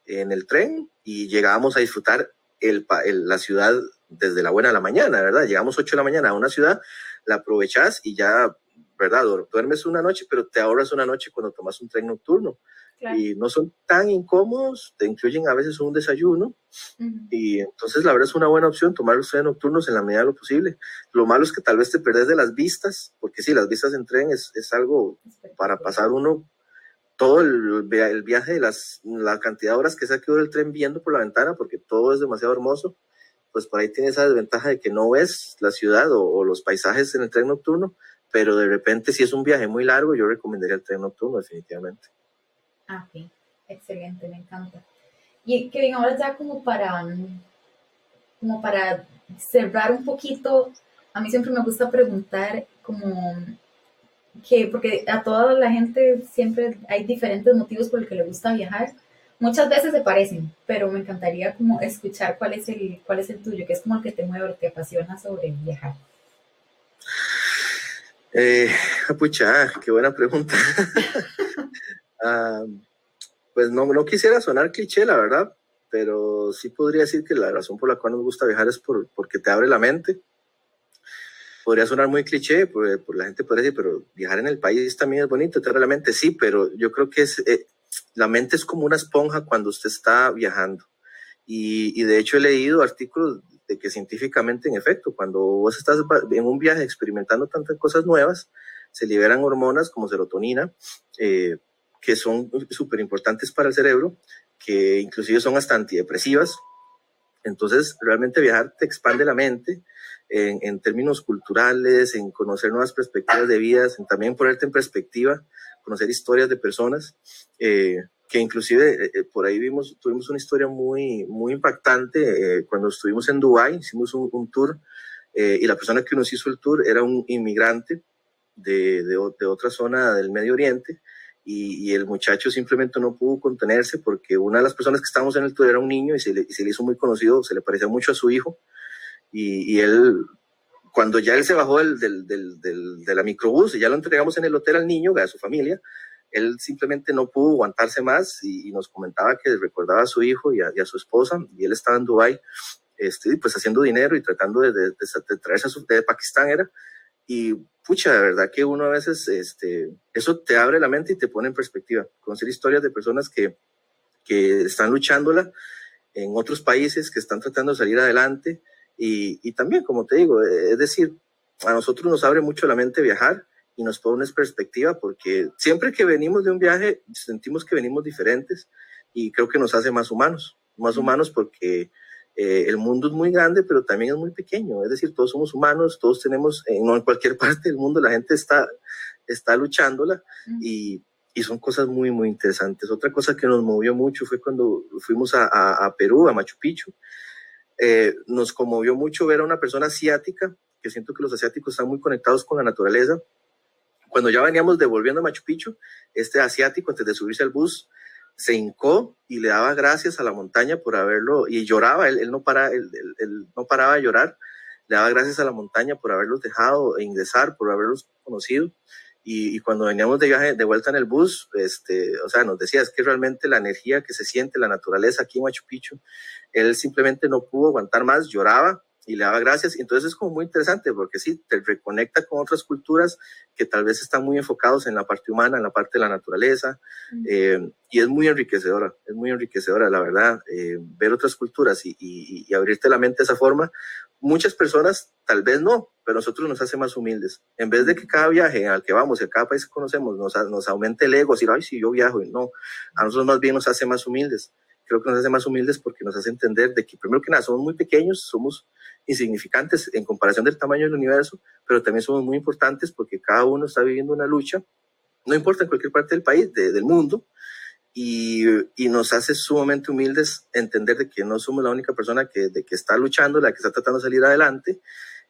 en el tren y llegábamos a disfrutar el, la ciudad desde la buena a la mañana, ¿verdad? Llegamos 8 de la mañana a una ciudad, la aprovechas y ya, ¿verdad? Duermes una noche, pero te ahorras una noche cuando tomas un tren nocturno y no son tan incómodos, te incluyen a veces un desayuno y entonces la verdad es una buena opción tomar los trenes nocturnos en la medida de lo posible. Lo malo es que tal vez te perdés de las vistas, porque sí, las vistas en tren es, es algo para pasar uno todo el, el, viaje, las, la cantidad de horas que se ha quedado el tren viendo por la ventana, porque todo es demasiado hermoso, pues por ahí tiene esa desventaja de que no ves la ciudad o, o los paisajes en el tren nocturno, pero de repente si es un viaje muy largo, yo recomendaría el tren nocturno definitivamente. Ah, sí, excelente, me encanta. Y Kevin, ahora ya como para, como para cerrar un poquito, a mí siempre me gusta preguntar como que, porque a toda la gente siempre hay diferentes motivos por los que le gusta viajar. Muchas veces se parecen, pero me encantaría como escuchar cuál es el, cuál es el tuyo, que es como el que te mueve, lo que te apasiona sobre viajar. Eh, pucha, qué buena pregunta. Ah, pues no, no quisiera sonar cliché, la verdad, pero sí podría decir que la razón por la cual nos gusta viajar es por, porque te abre la mente. Podría sonar muy cliché, por, la gente podría decir, pero viajar en el país también es bonito, te abre la mente, sí, pero yo creo que es, eh, la mente es como una esponja cuando usted está viajando. Y, y de hecho he leído artículos de que científicamente, en efecto, cuando vos estás en un viaje experimentando tantas cosas nuevas, se liberan hormonas como serotonina, eh, que son súper importantes para el cerebro, que inclusive son hasta antidepresivas. Entonces, realmente viajar te expande la mente en, en términos culturales, en conocer nuevas perspectivas de vida, en también ponerte en perspectiva, conocer historias de personas, eh, que inclusive eh, eh, por ahí vimos, tuvimos una historia muy, muy impactante cuando estuvimos en Dubái, hicimos un, un tour y la persona que nos hizo el tour era un inmigrante de, de, de otra zona del Medio Oriente y, el muchacho simplemente no pudo contenerse porque una de las personas que estábamos en el tour era un niño y se le, se le hizo muy conocido, se le parecía mucho a su hijo y, y él, cuando ya él se bajó del, del, del, de la microbús y ya lo entregamos en el hotel al niño, a su familia, él simplemente no pudo aguantarse más y, nos comentaba que recordaba a su hijo y a, su esposa y él estaba en Dubái este, pues haciendo dinero y tratando de, de, de traerse a su, de Pakistán era. Y pucha, de verdad que uno a veces, este, eso te abre la mente y te pone en perspectiva. Conocer historias de personas que, que están luchándola en otros países, que están tratando de salir adelante. Y, y también, como te digo, es decir, a nosotros nos abre mucho la mente viajar y nos pone en perspectiva porque siempre que venimos de un viaje sentimos que venimos diferentes y creo que nos hace más humanos, más humanos porque eh, el mundo es muy grande, pero también es muy pequeño. Es decir, todos somos humanos, todos tenemos, eh, no en cualquier parte del mundo la gente está, está luchándola y, y, son cosas muy, muy interesantes. Otra cosa que nos movió mucho fue cuando fuimos a, a, a Perú, a Machu Picchu. Eh, nos conmovió mucho ver a una persona asiática, que siento que los asiáticos están muy conectados con la naturaleza. Cuando ya veníamos devolviendo a Machu Picchu, este asiático, antes de subirse al bus, se hincó y le daba gracias a la montaña por haberlo, y lloraba, él, no, para, él, no paraba de llorar, le daba gracias a la montaña por haberlos dejado ingresar, por haberlos conocido. Y, y, cuando veníamos de viaje de vuelta en el bus, este, o sea, nos decía, es que realmente la energía que se siente, la naturaleza aquí en Machu Picchu, él simplemente no pudo aguantar más, lloraba, y le daba gracias. Entonces es como muy interesante porque sí, te reconecta con otras culturas que tal vez están muy enfocados en la parte humana, en la parte de la naturaleza, mm. eh, y es muy enriquecedora, es muy enriquecedora, la verdad, eh, ver otras culturas y, y, y, abrirte la mente de esa forma. Muchas personas tal vez no, pero nosotros nos hace más humildes. En vez de que cada viaje al que vamos y a cada país que conocemos nos, nos aumente el ego, decir, ay, si yo viajo, y no, a nosotros más bien nos hace más humildes creo que nos hace más humildes porque nos hace entender de que primero que nada somos muy pequeños, somos insignificantes en comparación del tamaño del universo, pero también somos muy importantes porque cada uno está viviendo una lucha, no importa en cualquier parte del país, de, del mundo, y, y, nos hace sumamente humildes entender de que no somos la única persona que, de que está luchando, la que está tratando de salir adelante,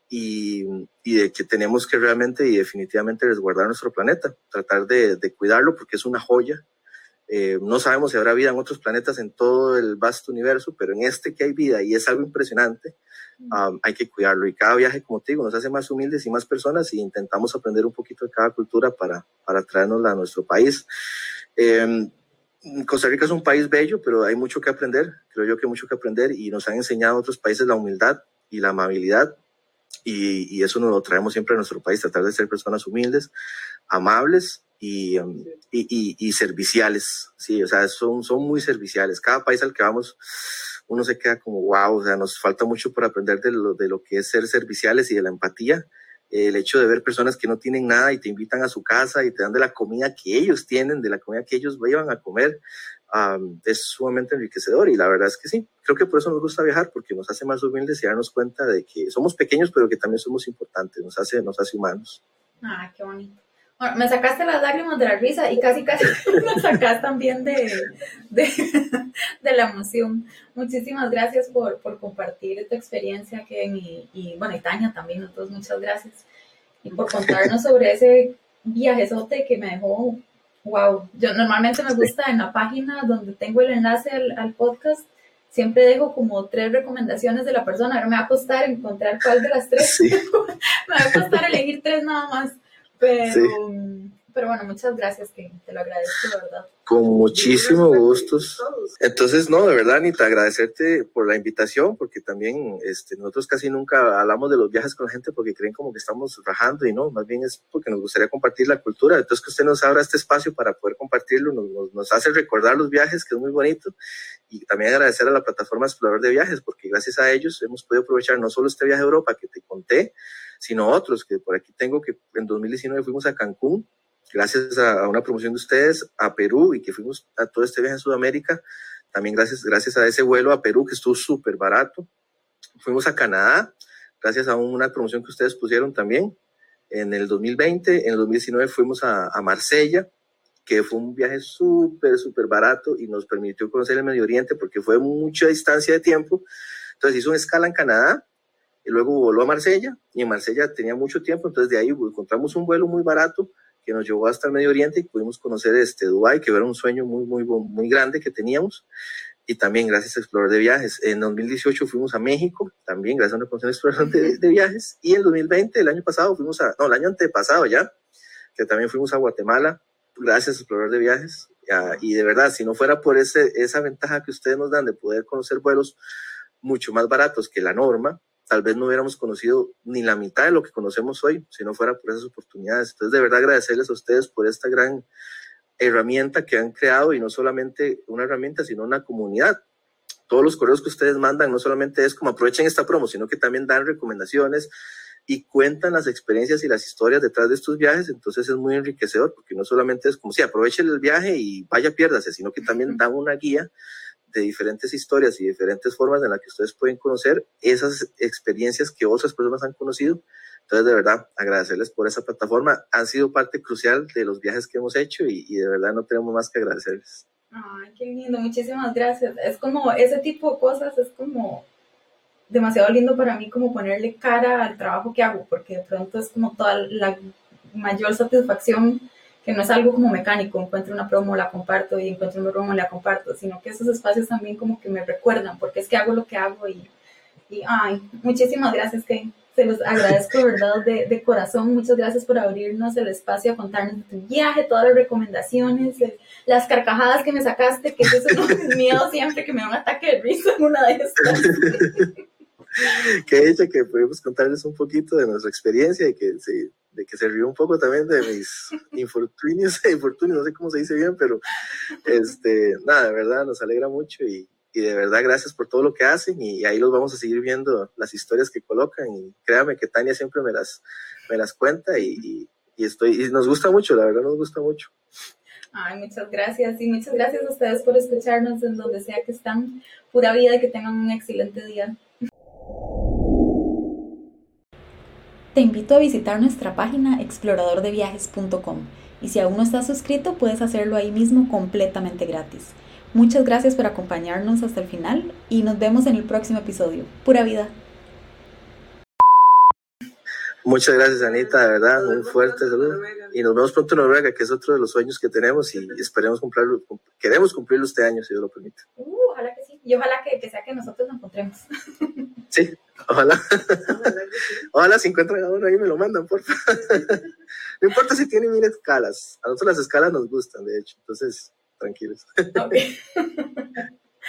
y, y, de que tenemos que realmente y definitivamente resguardar nuestro planeta, tratar de, de cuidarlo porque es una joya, eh, no sabemos si habrá vida en otros planetas en todo el vasto universo, pero en este que hay vida y es algo impresionante, um, hay que cuidarlo. Y cada viaje, como te digo, nos hace más humildes y más personas y intentamos aprender un poquito de cada cultura para, para traernosla a nuestro país. Eh, Costa Rica es un país bello, pero hay mucho que aprender, creo yo que hay mucho que aprender y nos han enseñado otros países la humildad y la amabilidad y, y eso nos lo traemos siempre a nuestro país, tratar de ser personas humildes, amables y, um, y, y, y, serviciales, sí, o sea, son, son muy serviciales. Cada país al que vamos, uno se queda como, wow, o sea, nos falta mucho por aprender de lo, de lo que es ser serviciales y de la empatía. El hecho de ver personas que no tienen nada y te invitan a su casa y te dan de la comida que ellos tienen, de la comida que ellos iban a comer, um, es sumamente enriquecedor y la verdad es que sí, creo que por eso nos gusta viajar, porque nos hace más humildes y darnos cuenta de que somos pequeños, pero que también somos importantes, nos hace, nos hace humanos. Ah, qué bonito. Bueno, me sacaste las lágrimas de la risa y casi casi me sacas también de, de, de, la emoción. Muchísimas gracias por, por compartir tu experiencia, Ken, y, y bueno, y Tania también, nosotros muchas gracias. Y por contarnos sobre ese viajezote que me dejó, wow. Yo normalmente me gusta en la página donde tengo el enlace al, al podcast, siempre dejo como tres recomendaciones de la persona. Ahora me va a costar encontrar cuál de las tres. Sí. me va a costar elegir tres nada más. Pero, sí. pero bueno, muchas gracias, que te lo agradezco, de verdad. Con muchísimo gusto. Entonces, no, de verdad, Anita, agradecerte por la invitación, porque también este, nosotros casi nunca hablamos de los viajes con la gente porque creen como que estamos rajando y no, más bien es porque nos gustaría compartir la cultura. Entonces, que usted nos abra este espacio para poder compartirlo, nos, nos, nos hace recordar los viajes, que es muy bonito, y también agradecer a la plataforma Explorador de Viajes, porque gracias a ellos hemos podido aprovechar no solo este viaje a Europa que te conté, sino otros que por aquí tengo que en 2019 fuimos a Cancún, gracias a, una promoción de ustedes, a Perú y que fuimos a todo este viaje en Sudamérica, también gracias, gracias a ese vuelo a Perú que estuvo súper barato. Fuimos a Canadá, gracias a una promoción que ustedes pusieron también en el 2020, en el 2019 fuimos a, a Marsella, que fue un viaje súper, súper barato y nos permitió conocer el Medio Oriente porque fue mucha distancia de tiempo. Entonces hizo una escala en Canadá y luego voló a Marsella y en Marsella tenía mucho tiempo, entonces de ahí encontramos un vuelo muy barato que nos llevó hasta el Medio Oriente y pudimos conocer este Dubai, que era un sueño muy, muy, muy grande que teníamos. Y también gracias a Explorador de Viajes. En 2018 fuimos a México, también gracias a una comisión de exploración de, de, viajes. Y en 2020, el año pasado, fuimos a, no, el año antepasado ya, que también fuimos a Guatemala, gracias a Explorador de Viajes. Y de verdad, si no fuera por ese, esa ventaja que ustedes nos dan de poder conocer vuelos mucho más baratos que la norma, tal vez no hubiéramos conocido ni la mitad de lo que conocemos hoy si no fuera por esas oportunidades. Entonces, de verdad agradecerles a ustedes por esta gran herramienta que han creado y no solamente una herramienta, sino una comunidad. Todos los correos que ustedes mandan no solamente es como aprovechen esta promo, sino que también dan recomendaciones y cuentan las experiencias y las historias detrás de estos viajes. Entonces es muy enriquecedor porque no solamente es como si aprovechen el viaje y vaya, piérdase, sino que también dan una guía de diferentes historias y diferentes formas en las que ustedes pueden conocer esas experiencias que otras personas han conocido. Entonces, de verdad, agradecerles por esa plataforma. Han sido parte crucial de los viajes que hemos hecho y, y de verdad no tenemos más que agradecerles. Ay, qué lindo, muchísimas gracias. Es como ese tipo de cosas, es como demasiado lindo para mí como ponerle cara al trabajo que hago, porque de pronto es como toda la mayor satisfacción que no es algo como mecánico, encuentro una promo, la comparto y encuentro una promo, la comparto, sino que esos espacios también como que me recuerdan porque es que hago lo que hago y, y ay, muchísimas gracias que se los agradezco, ¿verdad? De, de, corazón, muchas gracias por abrirnos el espacio a contarnos tu viaje, todas las recomendaciones, las carcajadas que me sacaste, que eso es uno de miedos siempre, que me da un ataque de risa en una de estas. que dicha que pudimos contarles un poquito de nuestra experiencia y que se, de que se rió un poco también de mis infortunios, infortunios, no sé cómo se dice bien, pero este, nada, de verdad nos alegra mucho y, y, de verdad gracias por todo lo que hacen y ahí los vamos a seguir viendo las historias que colocan y créame que Tania siempre me las, me las cuenta y, y estoy, y nos gusta mucho, la verdad nos gusta mucho. Ay, muchas gracias y muchas gracias a ustedes por escucharnos en donde sea que están. Pura vida y que tengan un excelente día. Te invito a visitar nuestra página exploradordeviajes.com y si aún no estás suscrito puedes hacerlo ahí mismo completamente gratis. Muchas gracias por acompañarnos hasta el final y nos vemos en el próximo episodio. Pura vida. Muchas gracias Anita, de verdad, un fuerte saludo. Y nos vemos pronto en Noruega, que es otro de los sueños que tenemos y esperemos cumplirlo, queremos cumplirlo este año, si Dios lo permite. Y ojalá que, que sea que nosotros nos encontremos. Sí, ojalá. Ojalá si encuentran a uno ahí me lo mandan, por favor. No importa si tiene mil escalas. A nosotros las escalas nos gustan, de hecho. Entonces, tranquilos. Okay.